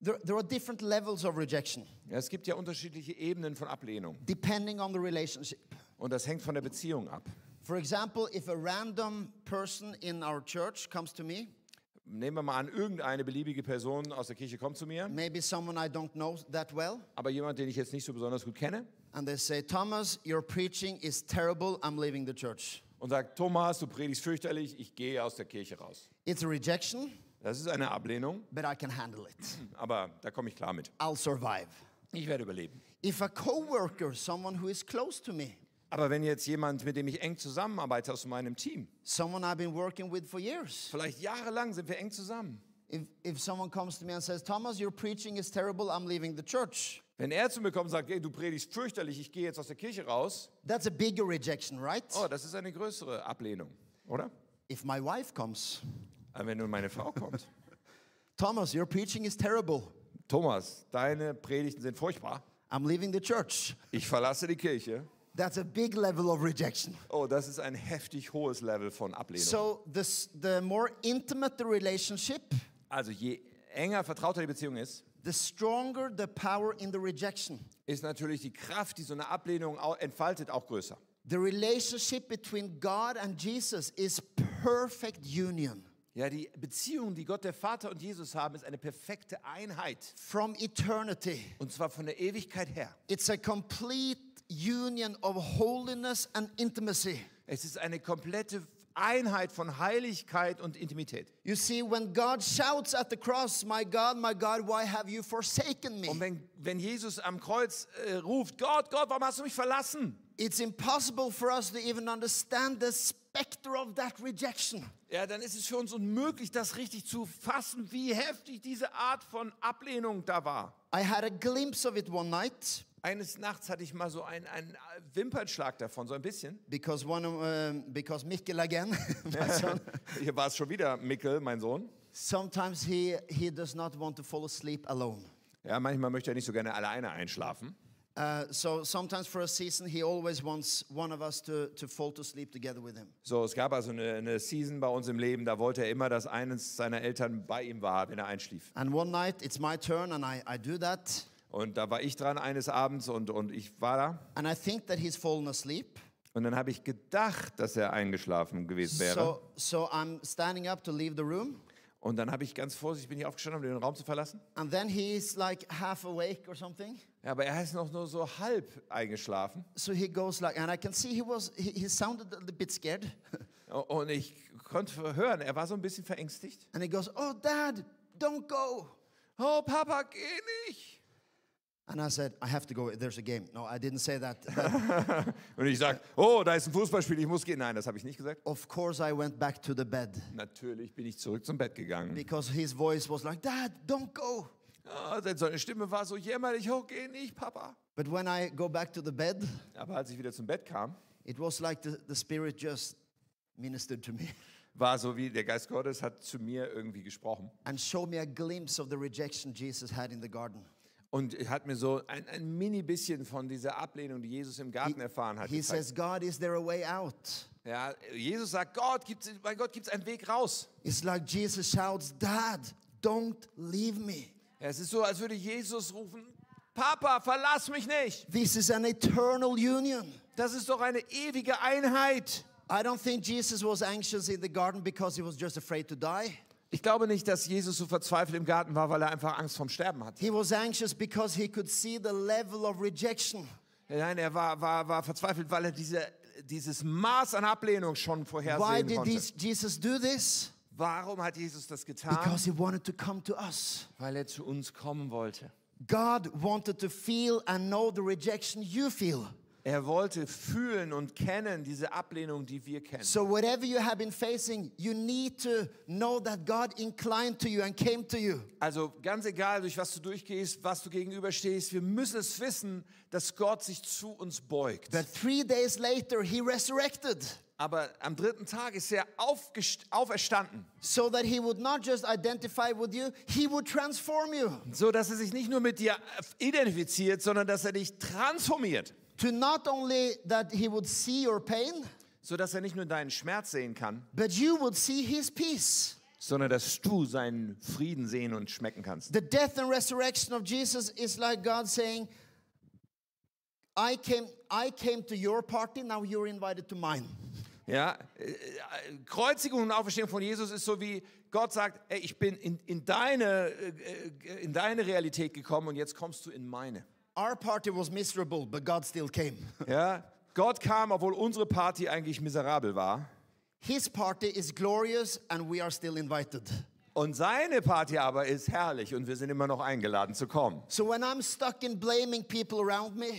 B: there, there are different levels of rejection
C: Ja, es gibt ja unterschiedliche Ebenen von Ablehnung
B: depending on the relationship.
C: und das hängt von der Beziehung ab.
B: For example, if a random person in our church comes to me,
C: Nehmen wir mal an, irgendeine beliebige Person aus der Kirche kommt zu mir,
B: maybe someone I don't know that well,
C: aber jemand, den ich jetzt nicht so besonders gut kenne
B: and they say, Thomas, your preaching is terrible, I'm leaving the church.
C: und sagt, Thomas, du predigst fürchterlich, ich gehe aus der Kirche raus.
B: It's a rejection,
C: Das ist eine Ablehnung,
B: but I can handle it.
C: aber da komme ich klar mit.
B: I'll survive.
C: Ich werde überleben.
B: If a coworker, someone who is close to me,
C: Aber wenn jetzt jemand, mit dem ich eng zusammenarbeite aus meinem Team,
B: someone I've been working with for years,
C: vielleicht jahrelang sind wir eng zusammen,
B: if, if someone comes to me and says, Thomas, your preaching is terrible, I'm leaving the church,
C: wenn er zu mir kommt und sagt, hey, du predigst fürchterlich, ich gehe jetzt aus der Kirche raus,
B: that's a bigger rejection, right?
C: oh, das ist eine größere Ablehnung, oder?
B: If my wife comes,
C: wenn nun meine Frau kommt,
B: Thomas, your preaching is terrible,
C: Thomas, deine Predigten sind furchtbar,
B: I'm leaving the church,
C: ich verlasse die Kirche,
B: that's a big level of rejection.
C: oh, das ist ein heftig hohes Level von Ablehnung.
B: So this, the more intimate the relationship,
C: Also je enger vertrauter die Beziehung ist,
B: the stronger the power in the rejection.
C: ist natürlich die Kraft, die so eine Ablehnung entfaltet, auch größer.
B: The relationship between God and Jesus is perfect union.
C: Ja, die Beziehung, die Gott der Vater und Jesus haben, ist eine perfekte Einheit.
B: From eternity,
C: Und zwar von der Ewigkeit her.
B: it's a complete union of holiness and intimacy.
C: Es ist eine komplette Einheit von Heiligkeit und Intimität.
B: You see, when God shouts at the cross, My God, my God, why have you forsaken
C: Und
B: me?
C: wenn, wenn Jesus am Kreuz äh, ruft, Gott, Gott, warum hast du mich verlassen?
B: It's impossible for us to even understand the specter of that rejection.
C: Ja, dann ist es für uns unmöglich, das richtig zu fassen, wie heftig diese Art von Ablehnung da war.
B: I had a glimpse of it one night
C: Eines Nachts hatte ich mal so einen, einen Wimpernschlag davon, so ein bisschen.
B: because one of, um, because Mikkel again,
C: Hier war es schon wieder Mickel, mein Sohn.
B: sometimes he, he does not want to fall asleep alone.
C: Ja, manchmal möchte er nicht so gerne alleine einschlafen.
B: Uh, so sometimes for a season, he always wants one of us to, to fall to sleep together with him.
C: So, es gab also eine, eine Season bei uns im Leben, da wollte er immer, dass eines seiner Eltern bei ihm war, wenn er einschlief.
B: And one night, it's my turn, and I, I do that.
C: Und da war ich dran eines Abends und, und ich war da.
B: And I think that he's fallen asleep.
C: Und dann habe ich gedacht, dass er eingeschlafen gewesen wäre.
B: So, so I'm standing up to leave the room.
C: Und dann habe ich ganz vorsichtig, bin ich aufgestanden, um den Raum zu verlassen.
B: And then he's like half awake or something.
C: Ja, aber er ist noch nur so halb eingeschlafen.
B: So he goes like, and I can see he was, he, he sounded a little bit scared.
C: Und ich konnte hören, er war so ein bisschen verängstigt.
B: and he goes, Oh, dad, don't go.
C: Oh, Papa, geh nicht.
B: And I said, I have to go. There's a game. No, I didn't say that.
C: Und ich sage, oh, da ist ein Fußballspiel, ich muss gehen. Nein, das habe ich nicht gesagt.
B: of course, I went back to the bed
C: Natürlich bin ich zurück zum Bett gegangen.
B: because his voice was like, Dad, don't go.
C: Denn seine Stimme war so jämmerlich, oh, geh nicht, Papa.
B: But when I go back to the bed,
C: Aber als ich wieder zum Bett kam,
B: it was like the, the Spirit just ministered to me
C: war so wie der Geist Gottes hat zu mir irgendwie gesprochen
B: and showed me a glimpse of the rejection Jesus had in the garden.
C: Und hat mir so ein, ein mini bisschen von dieser Ablehnung, die Jesus im Garten erfahren hat,
B: He
C: gezeigt.
B: says, God, is there a way out?
C: Ja, Jesus sagt, Gott, gibt's, bei Gott gibt es einen Weg raus.
B: It's like Jesus shouts, Dad, don't leave me.
C: Ja, es ist so, als würde Jesus rufen, Papa, verlass mich nicht.
B: This is an eternal union.
C: Das ist doch eine ewige Einheit.
B: I don't think Jesus was anxious in the garden because he was just afraid to die.
C: Ich glaube nicht, dass Jesus so verzweifelt im Garten war, weil er einfach Angst vorm Sterben hatte.
B: He was anxious because he could see the level of rejection.
C: Nein, er war, war, war verzweifelt, weil er diese, dieses Maß an Ablehnung schon
B: Why
C: vorhersehen
B: did
C: konnte.
B: this, Jesus do this?
C: Warum hat Jesus das getan?
B: Because he wanted to come to us.
C: Weil er zu uns kommen wollte.
B: God wanted to feel and know the rejection you feel.
C: Er wollte fühlen und kennen diese Ablehnung, die wir kennen.
B: So, whatever you have been facing, you need to know that God inclined to you and came to you.
C: Also ganz egal, durch was du durchgehst, was du gegenüberstehst, wir müssen es wissen, dass Gott sich zu uns beugt.
B: But three days later, he resurrected
C: Aber am dritten Tag ist er auferstanden,
B: so that he would not just identify with you, he would transform you.
C: so dass er sich nicht nur mit dir identifiziert, sondern dass er dich transformiert,
B: To not only that he would see your pain,
C: so dass er nicht nur deinen Schmerz sehen kann,
B: but you would see his peace.
C: sondern dass du seinen Frieden sehen und schmecken kannst.
B: The death and resurrection of Jesus is like God saying, I came, I came to your party, now you're invited to mine.
C: Ja, äh, Kreuzigung und Auferstehung von Jesus ist so wie Gott sagt, ey, ich bin in, in, deine, äh, äh, in deine Realität gekommen und jetzt kommst du in meine.
B: Our party was miserable, but God still came.
C: Ja, Gott kam, obwohl unsere Party eigentlich miserabel war.
B: His party is glorious, and we are still invited.
C: Und seine Party aber ist herrlich und wir sind immer noch eingeladen zu kommen.
B: So when I'm stuck in blaming people around me,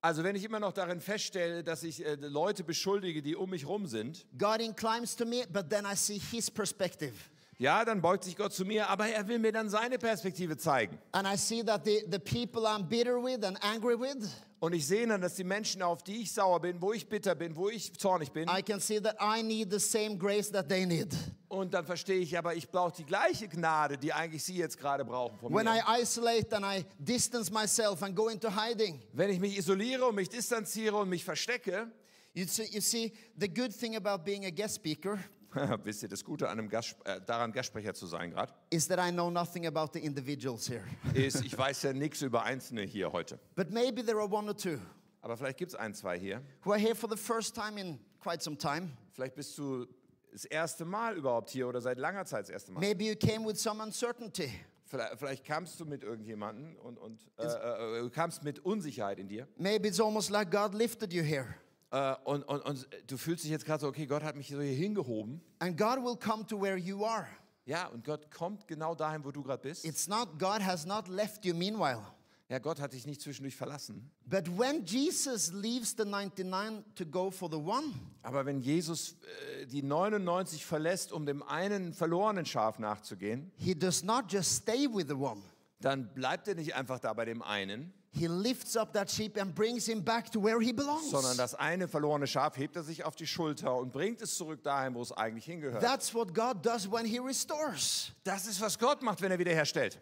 C: Also wenn ich immer noch darin feststelle, dass ich äh, Leute beschuldige, die um mich rum sind,
B: God inclines to me, but then I see His perspective.
C: Ja, dann beugt sich Gott zu mir, aber er will mir dann seine Perspektive zeigen.
B: And I see that the, the people I'm bitter with and angry with,
C: Und ich sehe dann, dass die Menschen, auf die ich sauer bin, wo ich bitter bin, wo ich zornig bin,
B: I can see that I need the same grace that they need.
C: und dann verstehe ich, aber ich brauche die gleiche Gnade, die eigentlich sie jetzt gerade brauchen von
B: When I
C: mir.
B: isolate and I distance myself and go into hiding,
C: Wenn ich mich isoliere und mich distanziere und mich verstecke,
B: you see, you see the good thing about being a guest speaker
C: wisst ihr, das Gute an einem Gast, äh, daran Gastsprecher zu sein gerade,
B: is that I know nothing about the individuals here.
C: ist, ich weiß ja nichts über Einzelne hier heute.
B: But maybe there are one or two
C: Aber vielleicht gibt es ein, zwei hier.
B: who are here for the first time in quite some time.
C: Vielleicht bist du das erste Mal überhaupt hier oder seit langer Zeit das erste Mal.
B: Maybe you came with some uncertainty.
C: Vielleicht, vielleicht kamst du mit irgendjemandem und, und äh, äh, du kamst mit Unsicherheit in dir.
B: Maybe it's almost like God lifted you here.
C: Äh, und, und, und du fühlst dich jetzt gerade so, okay, Gott hat mich so hier hingehoben.
B: And God will come to where you are.
C: Ja, und Gott kommt genau dahin, wo du gerade bist.
B: It's not, God has not left you meanwhile.
C: Ja, Gott hat dich nicht zwischendurch verlassen.
B: But when Jesus leaves the 99 to go for the one,
C: Aber wenn Jesus äh, die 99 verlässt, um dem einen verlorenen Schaf nachzugehen,
B: he does not just stay with the one.
C: dann bleibt er nicht einfach da bei dem einen,
B: He lifts up that sheep and brings him back to where he belongs.
C: sondern das eine verlorene Schaf hebt er sich auf die Schulter und bringt es zurück dahin, wo es eigentlich hingehört.
B: That's what God does when he restores.
C: Das ist, was Gott macht, wenn er wiederherstellt.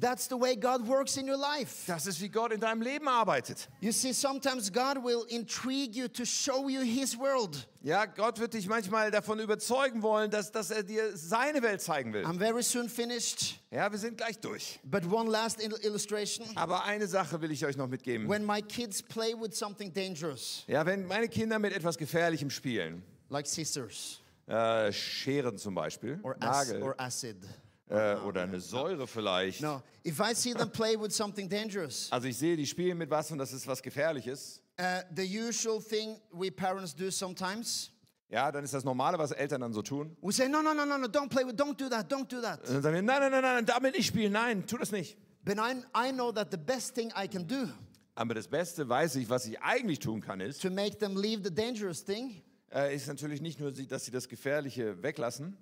B: That's the way God works in your life.
C: Das ist, wie Gott in deinem Leben arbeitet.
B: You see, sometimes God will intrigue you to show you his world.
C: Ja, Gott wird dich manchmal davon überzeugen wollen, dass, dass er dir seine Welt zeigen will.
B: I'm very soon finished,
C: Ja, wir sind gleich durch.
B: but one last il- illustration.
C: Aber eine Sache will ich euch noch mitgeben.
B: When my kids play with something dangerous,
C: Ja, wenn meine Kinder mit etwas Gefährlichem spielen,
B: like scissors
C: äh, Scheren zum Beispiel,
B: or,
C: Nagel
B: or acid.
C: Äh, oder eine Säure vielleicht.
B: No, if I see them play with something dangerous,
C: Also ich sehe, die spielen mit was und das ist was Gefährliches.
B: uh, the usual thing we parents do sometimes,
C: Ja, dann ist das Normale, was Eltern dann so tun.
B: we say, no, no, no, no, no, don't play with, don't do that, don't do that.
C: Und dann sagen wir, nein, nein, nein, nein, damit nicht spielen, nein, tu das nicht.
B: But I, I know that the best thing I can do
C: Aber das Beste weiß ich, was ich eigentlich tun kann, ist,
B: to make them leave the dangerous thing
C: ist natürlich nicht nur, dass sie das Gefährliche weglassen,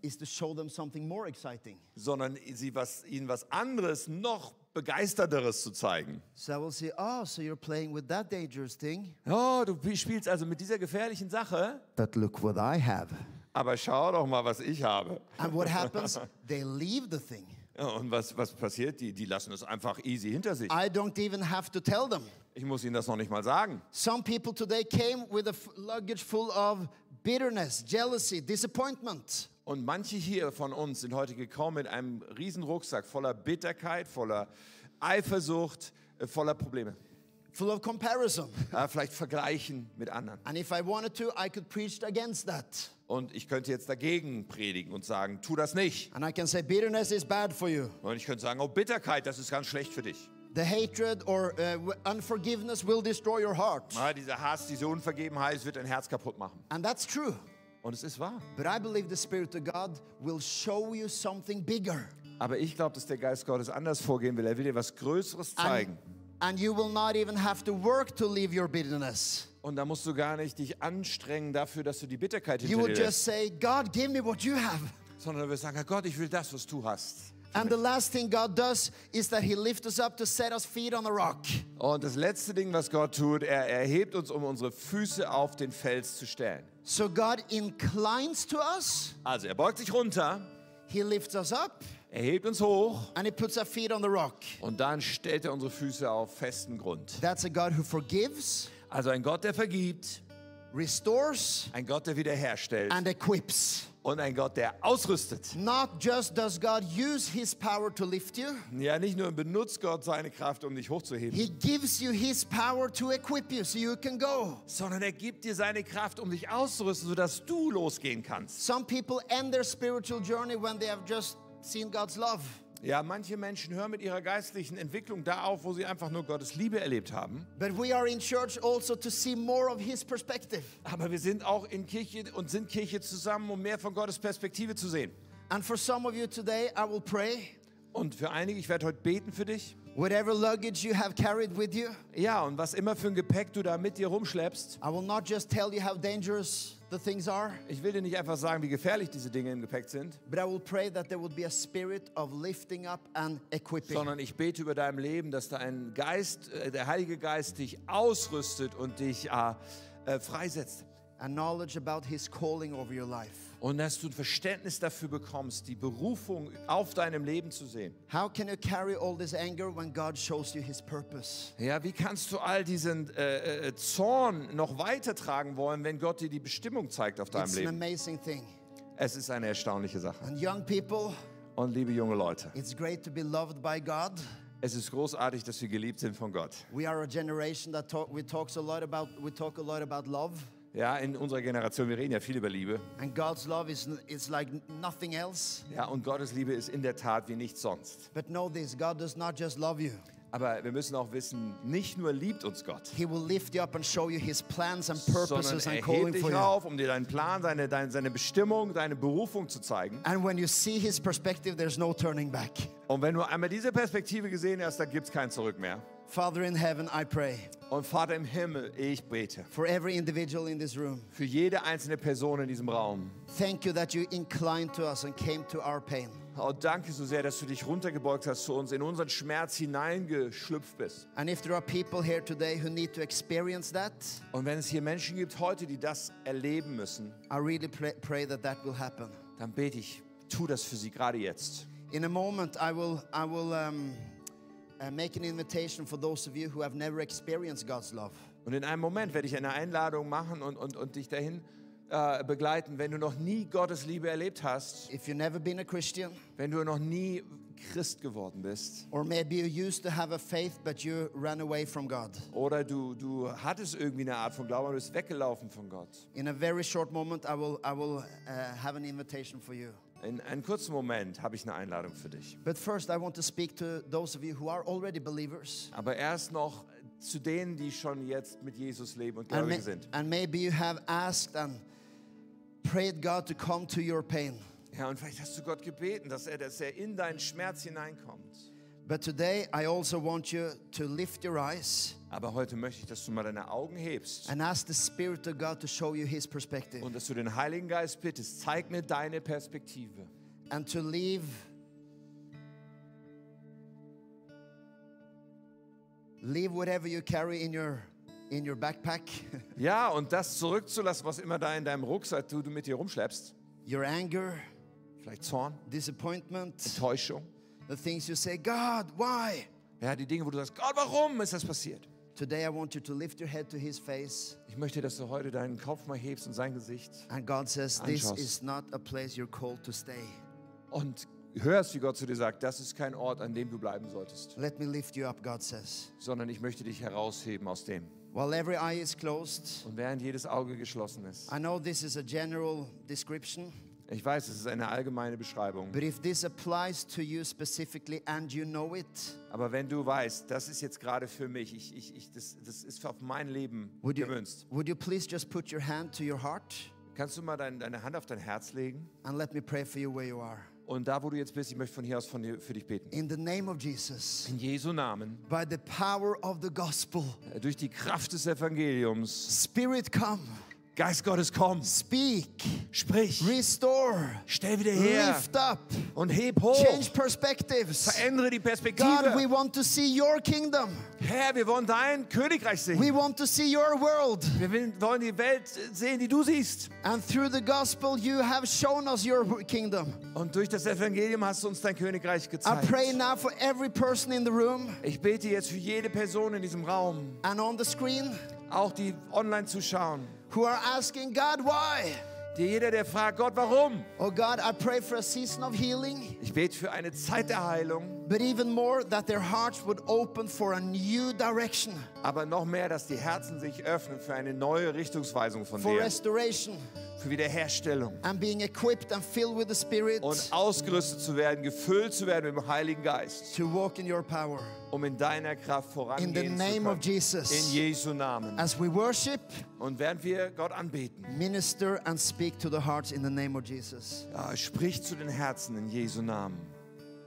C: sondern sie was, ihnen was anderes, noch begeisterteres zu zeigen.
B: So I will say, oh, so you're playing with that dangerous thing?
C: Oh, du spielst also mit dieser gefährlichen Sache,
B: But look what I have.
C: aber schau doch mal, was ich habe.
B: And what happens? they leave the thing.
C: Und was, was passiert? Die, die lassen es einfach easy hinter sich.
B: I don't even have to tell them.
C: Ich muss ihnen das noch nicht mal sagen.
B: Some people today came with a luggage full of bitterness, jealousy, disappointment.
C: Und manche hier von uns sind heute gekommen mit einem riesen Rucksack voller Bitterkeit, voller Eifersucht, äh, voller Probleme.
B: full of comparison.
C: Ja, vielleicht vergleichen mit anderen.
B: And if I wanted to, I could preach against that.
C: Und ich könnte jetzt dagegen predigen und sagen, tu das nicht.
B: And I can say, bitterness is bad for you.
C: Und ich könnte sagen, oh Bitterkeit, das ist ganz schlecht für dich.
B: The hatred or uh, unforgiveness will destroy your heart.
C: Ja, dieser Hass, diese Unvergebenheit wird dein Herz kaputt machen.
B: And that's true.
C: Und es ist wahr.
B: But I believe the Spirit of God will show you something bigger.
C: Aber ich glaube, dass der Geist Gottes anders vorgehen will. Er will dir was Größeres
B: And,
C: zeigen.
B: and you will not even have to work to leave your bitterness.
C: Und da musst du gar nicht dich anstrengen dafür, dass du die Bitterkeit
B: You
C: hinter
B: will
C: dir
B: just
C: lässt.
B: say, God, give me what you have.
C: Sondern du wirst sagen, Herr Gott, ich will das, was du hast.
B: And the last thing God does is that He lifts us up to set us feet on the rock.
C: Und das letzte Ding, was Gott tut, er erhebt uns, um unsere Füße auf den Fels zu stellen.
B: So God inclines to us,
C: Also er beugt sich runter,
B: He lifts us up,
C: er hebt uns hoch
B: and He puts our feet on the rock.
C: und dann stellt er unsere Füße auf festen Grund.
B: That's a God who forgives,
C: Also ein Gott, der vergibt,
B: restores,
C: ein Gott, der wiederherstellt
B: and equips.
C: Und ein Gott, der ausrüstet.
B: Not just does God use His power to lift you,
C: Ja, nicht nur benutzt Gott seine Kraft, um dich hochzuheben,
B: He gives you His power to equip you so you can go.
C: sondern er gibt dir seine Kraft, um dich auszurüsten, sodass du losgehen kannst.
B: Some people end their spiritual journey when they have just seen God's love.
C: Ja, manche Menschen hören mit ihrer geistlichen Entwicklung da auf, wo sie einfach nur Gottes Liebe erlebt haben.
B: But we are in church also to see more of His perspective.
C: Aber wir sind auch in Kirche und sind Kirche zusammen, um mehr von Gottes Perspektive zu sehen.
B: And for some of you today, I will pray.
C: Und für einige, ich werde heute beten für dich.
B: Whatever luggage you have carried with you,
C: Ja, und was immer für ein Gepäck du da mit dir rumschleppst,
B: I will not just tell you how dangerous the things are,
C: ich will dir nicht einfach sagen, wie gefährlich diese Dinge im Gepäck sind,
B: but I will pray that there would be a spirit of lifting up and equipping.
C: sondern ich bete über deinem Leben, dass da ein Geist, äh, der Heilige Geist dich ausrüstet und dich äh, äh, freisetzt.
B: And knowledge about His calling over your life.
C: Und dass du ein Verständnis dafür bekommst, die Berufung auf deinem Leben zu sehen.
B: How can you carry all this anger when God shows you His purpose?
C: Ja, wie kannst du all diesen äh, äh, Zorn noch weitertragen wollen, wenn Gott dir die Bestimmung zeigt auf deinem
B: It's an
C: Leben?
B: amazing thing.
C: Es ist eine erstaunliche Sache.
B: And young people,
C: Und liebe junge Leute,
B: it's great to be loved by God.
C: es ist großartig, dass wir geliebt sind von Gott.
B: We are a generation that talk, we talks a lot about we talk a lot about love,
C: Ja, in unserer Generation, wir reden ja viel über Liebe.
B: and God's love is is like nothing else.
C: Ja, und Gottes Liebe ist in der Tat wie nichts sonst.
B: But know this: God does not just love you;
C: Aber wir müssen auch wissen, nicht nur liebt uns Gott,
B: He will lift you up and show you His plans and
C: sondern
B: purposes
C: er
B: and
C: hebt
B: calling
C: dich auf, um dir deinen Plan, seine, deine, seine Bestimmung, deine Berufung zu zeigen.
B: And when you see His perspective, there's no turning back.
C: Und wenn du einmal diese Perspektive gesehen hast, dann gibt es kein Zurück mehr.
B: Father in heaven, I pray
C: Und Vater im Himmel, ich bete
B: for every individual in this room.
C: für jede einzelne Person in diesem Raum.
B: Thank you that you inclined to us and came to our pain.
C: Oh, danke so sehr, dass du dich runtergebeugt hast zu uns, in unseren Schmerz hineingeschlüpft bist.
B: And if there are people here today who need to experience that,
C: Und wenn es hier Menschen gibt heute, die das erleben müssen,
B: I really pray, pray that that will happen.
C: dann bete ich, tu das für sie gerade jetzt.
B: In a moment, I will, I will um, make an invitation for those of you who have never experienced God's love.
C: Und in einem Moment werde ich eine Einladung machen und, und, und dich dahin äh, begleiten, wenn du noch nie Gottes Liebe erlebt hast,
B: If you've never been a Christian,
C: wenn du noch nie Christ geworden bist
B: or maybe you used to have a faith but you ran away from God.
C: oder du, du hattest irgendwie eine Art von Glauben, du bist weggelaufen von Gott.
B: In a very short moment, I will, I will uh, have an invitation for you.
C: In einem kurzen Moment habe ich eine Einladung für dich.
B: But first, I want to speak to those of you who are already believers.
C: Aber erst noch zu denen, die schon jetzt mit Jesus leben und gläubig sind.
B: and maybe you have asked and prayed God to come to your pain.
C: Ja, und vielleicht hast du Gott gebeten, dass er, dass er in deinen Schmerz hineinkommt.
B: But today, I also want you to lift your eyes
C: Aber heute möchte ich, dass du mal deine Augen hebst
B: and ask the Spirit of God to show you His perspective
C: und dass du den Heiligen Geist bittest, zeig mir deine Perspektive.
B: and to leave. Leave whatever you carry in your in your backpack,
C: Ja, und das zurückzulassen, was immer da in deinem Rucksack du, du mit dir rumschleppst.
B: your anger,
C: Vielleicht Zorn,
B: disappointment,
C: Enttäuschung.
B: The things you say, God, why?
C: Ja, die Dinge, wo du sagst, Gott, warum ist das passiert?
B: Today, I want you to lift your head to His face,
C: Ich möchte, dass du heute deinen Kopf mal hebst und sein Gesicht
B: and God says, This
C: Anschaust.
B: is not a place you're called to stay.
C: und hörst, wie Gott zu dir sagt, das ist kein Ort, an dem du bleiben solltest,
B: Let me lift you up, God says.
C: sondern ich möchte dich herausheben aus dem.
B: While every eye is closed,
C: Und während jedes Auge geschlossen ist.
B: I know this is a general description,
C: Ich weiß, es ist eine allgemeine Beschreibung,
B: but if this applies to you specifically and you know it,
C: aber wenn du weißt, das ist jetzt gerade für mich, ich, ich, ich, das, das ist auf mein Leben
B: would you,
C: gemünzt,
B: would you please just put your hand to your heart?
C: Kannst du mal dein, deine Hand auf dein Herz legen?
B: and let me pray for you where you are?
C: Und da, wo du jetzt bist, ich möchte von hier aus von dir, für dich beten.
B: In the name of Jesus,
C: In Jesu Namen,
B: by the power of the gospel,
C: äh, durch die Kraft des Evangeliums,
B: Spirit come,
C: Geist Gottes, komm,
B: speak,
C: sprich,
B: restore,
C: stell wieder her
B: lift up,
C: und heb hoch,
B: change perspectives.
C: verändere die
B: God, we
C: Perspektive.
B: want to see your kingdom.
C: Herr, wir wollen dein Königreich
B: We
C: sehen.
B: want to see your world.
C: Wir wollen die Welt sehen, die du siehst.
B: And through the gospel, you have shown us your kingdom.
C: Und durch das Evangelium hast du uns dein Königreich
B: I
C: gezeigt.
B: pray now for every person in the room
C: Ich bete jetzt für jede Person in diesem Raum,
B: and on the screen
C: auch die online zuschauen.
B: Who are asking, God, why?
C: Dir jeder, der fragt, Gott, warum?
B: Oh God, I pray for a season of healing,
C: Ich bete für eine Zeit der Heilung,
B: but even more that their hearts would open for a new direction,
C: aber noch mehr, dass die Herzen sich öffnen für eine neue Richtungsweisung von
B: for
C: dir,
B: restoration,
C: für Wiederherstellung
B: and being equipped and filled with the Spirit
C: und ausgerüstet zu werden, gefüllt zu werden mit dem Heiligen Geist,
B: to walk in your power.
C: um in deiner Kraft
B: In the
C: vorangehen
B: name of. Jesus.
C: In Jesu Namen.
B: As we worship,
C: Und während wir Gott anbeten,
B: minister and speak to the hearts in the name of Jesus.
C: ja, sprich zu den Herzen in Jesu Namen.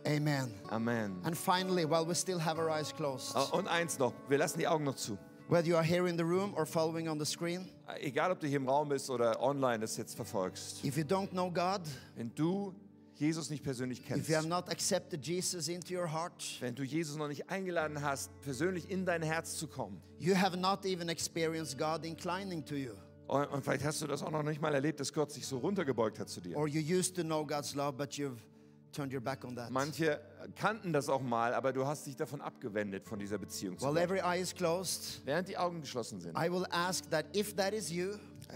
B: Amen.
C: Amen.
B: And finally, while we still have our eyes closed,
C: Ah, Und eins noch, wir lassen die Augen noch zu.
B: Whether you are here in the room or following on the screen,
C: Egal, ob du hier im Raum bist oder online das jetzt verfolgst.
B: if you don't know God,
C: Wenn du Jesus nicht persönlich
B: if
C: kennst,
B: you have not accepted Jesus into your heart,
C: wenn du Jesus noch nicht eingeladen hast, persönlich in dein Herz zu kommen,
B: you have not even experienced God inclining to you,
C: und, und vielleicht hast du das auch noch nicht mal erlebt, dass Gott sich so runtergebeugt hat zu dir.
B: or you used to know God's love, but you've
C: Manche kannten das auch mal, aber du hast dich davon abgewendet, von dieser Beziehung zu
B: While
C: Gott.
B: every eye is closed,
C: Während die Augen geschlossen sind.
B: I will ask that if that is you,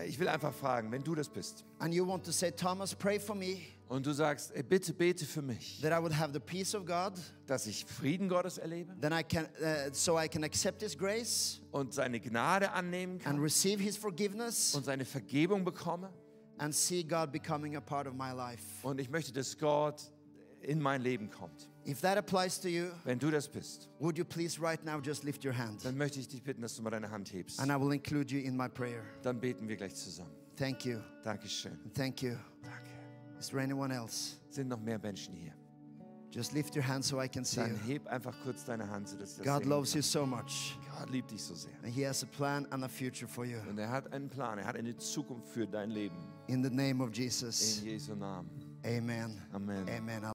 C: Ich will einfach fragen, wenn du das bist
B: and you want to say, Thomas, pray for me,
C: und du sagst, ey, bitte bete für mich,
B: that I would have the peace of God,
C: dass ich Frieden Gottes erlebe
B: then I can, uh, so I can accept His grace
C: und seine Gnade annehmen
B: and
C: kann
B: receive His forgiveness
C: und seine Vergebung bekomme.
B: and see God becoming a part of my life.
C: Und ich möchte, dass Gott in mein Leben kommt.
B: If that applies to you,
C: Wenn du das bist,
B: would you please right now just lift your hand?
C: dann möchte ich dich bitten, dass du mal deine Hand hebst.
B: And I will include you in my prayer.
C: Dann beten wir gleich zusammen.
B: Thank you.
C: Dankeschön.
B: Thank you.
C: Danke.
B: Is there anyone else?
C: Sind noch mehr Menschen hier?
B: Just lift your hand so I can see
C: Dann heb einfach kurz deine Hand, sodass ich das
B: God loves you so much,
C: Gott liebt dich so sehr.
B: and He has a plan and a future for you.
C: Und er hat einen Plan, er hat eine Zukunft für dein Leben.
B: In the name of
C: In
B: Jesus.
C: Jesu Namen.
B: Amen.
C: Amen.
B: Amen.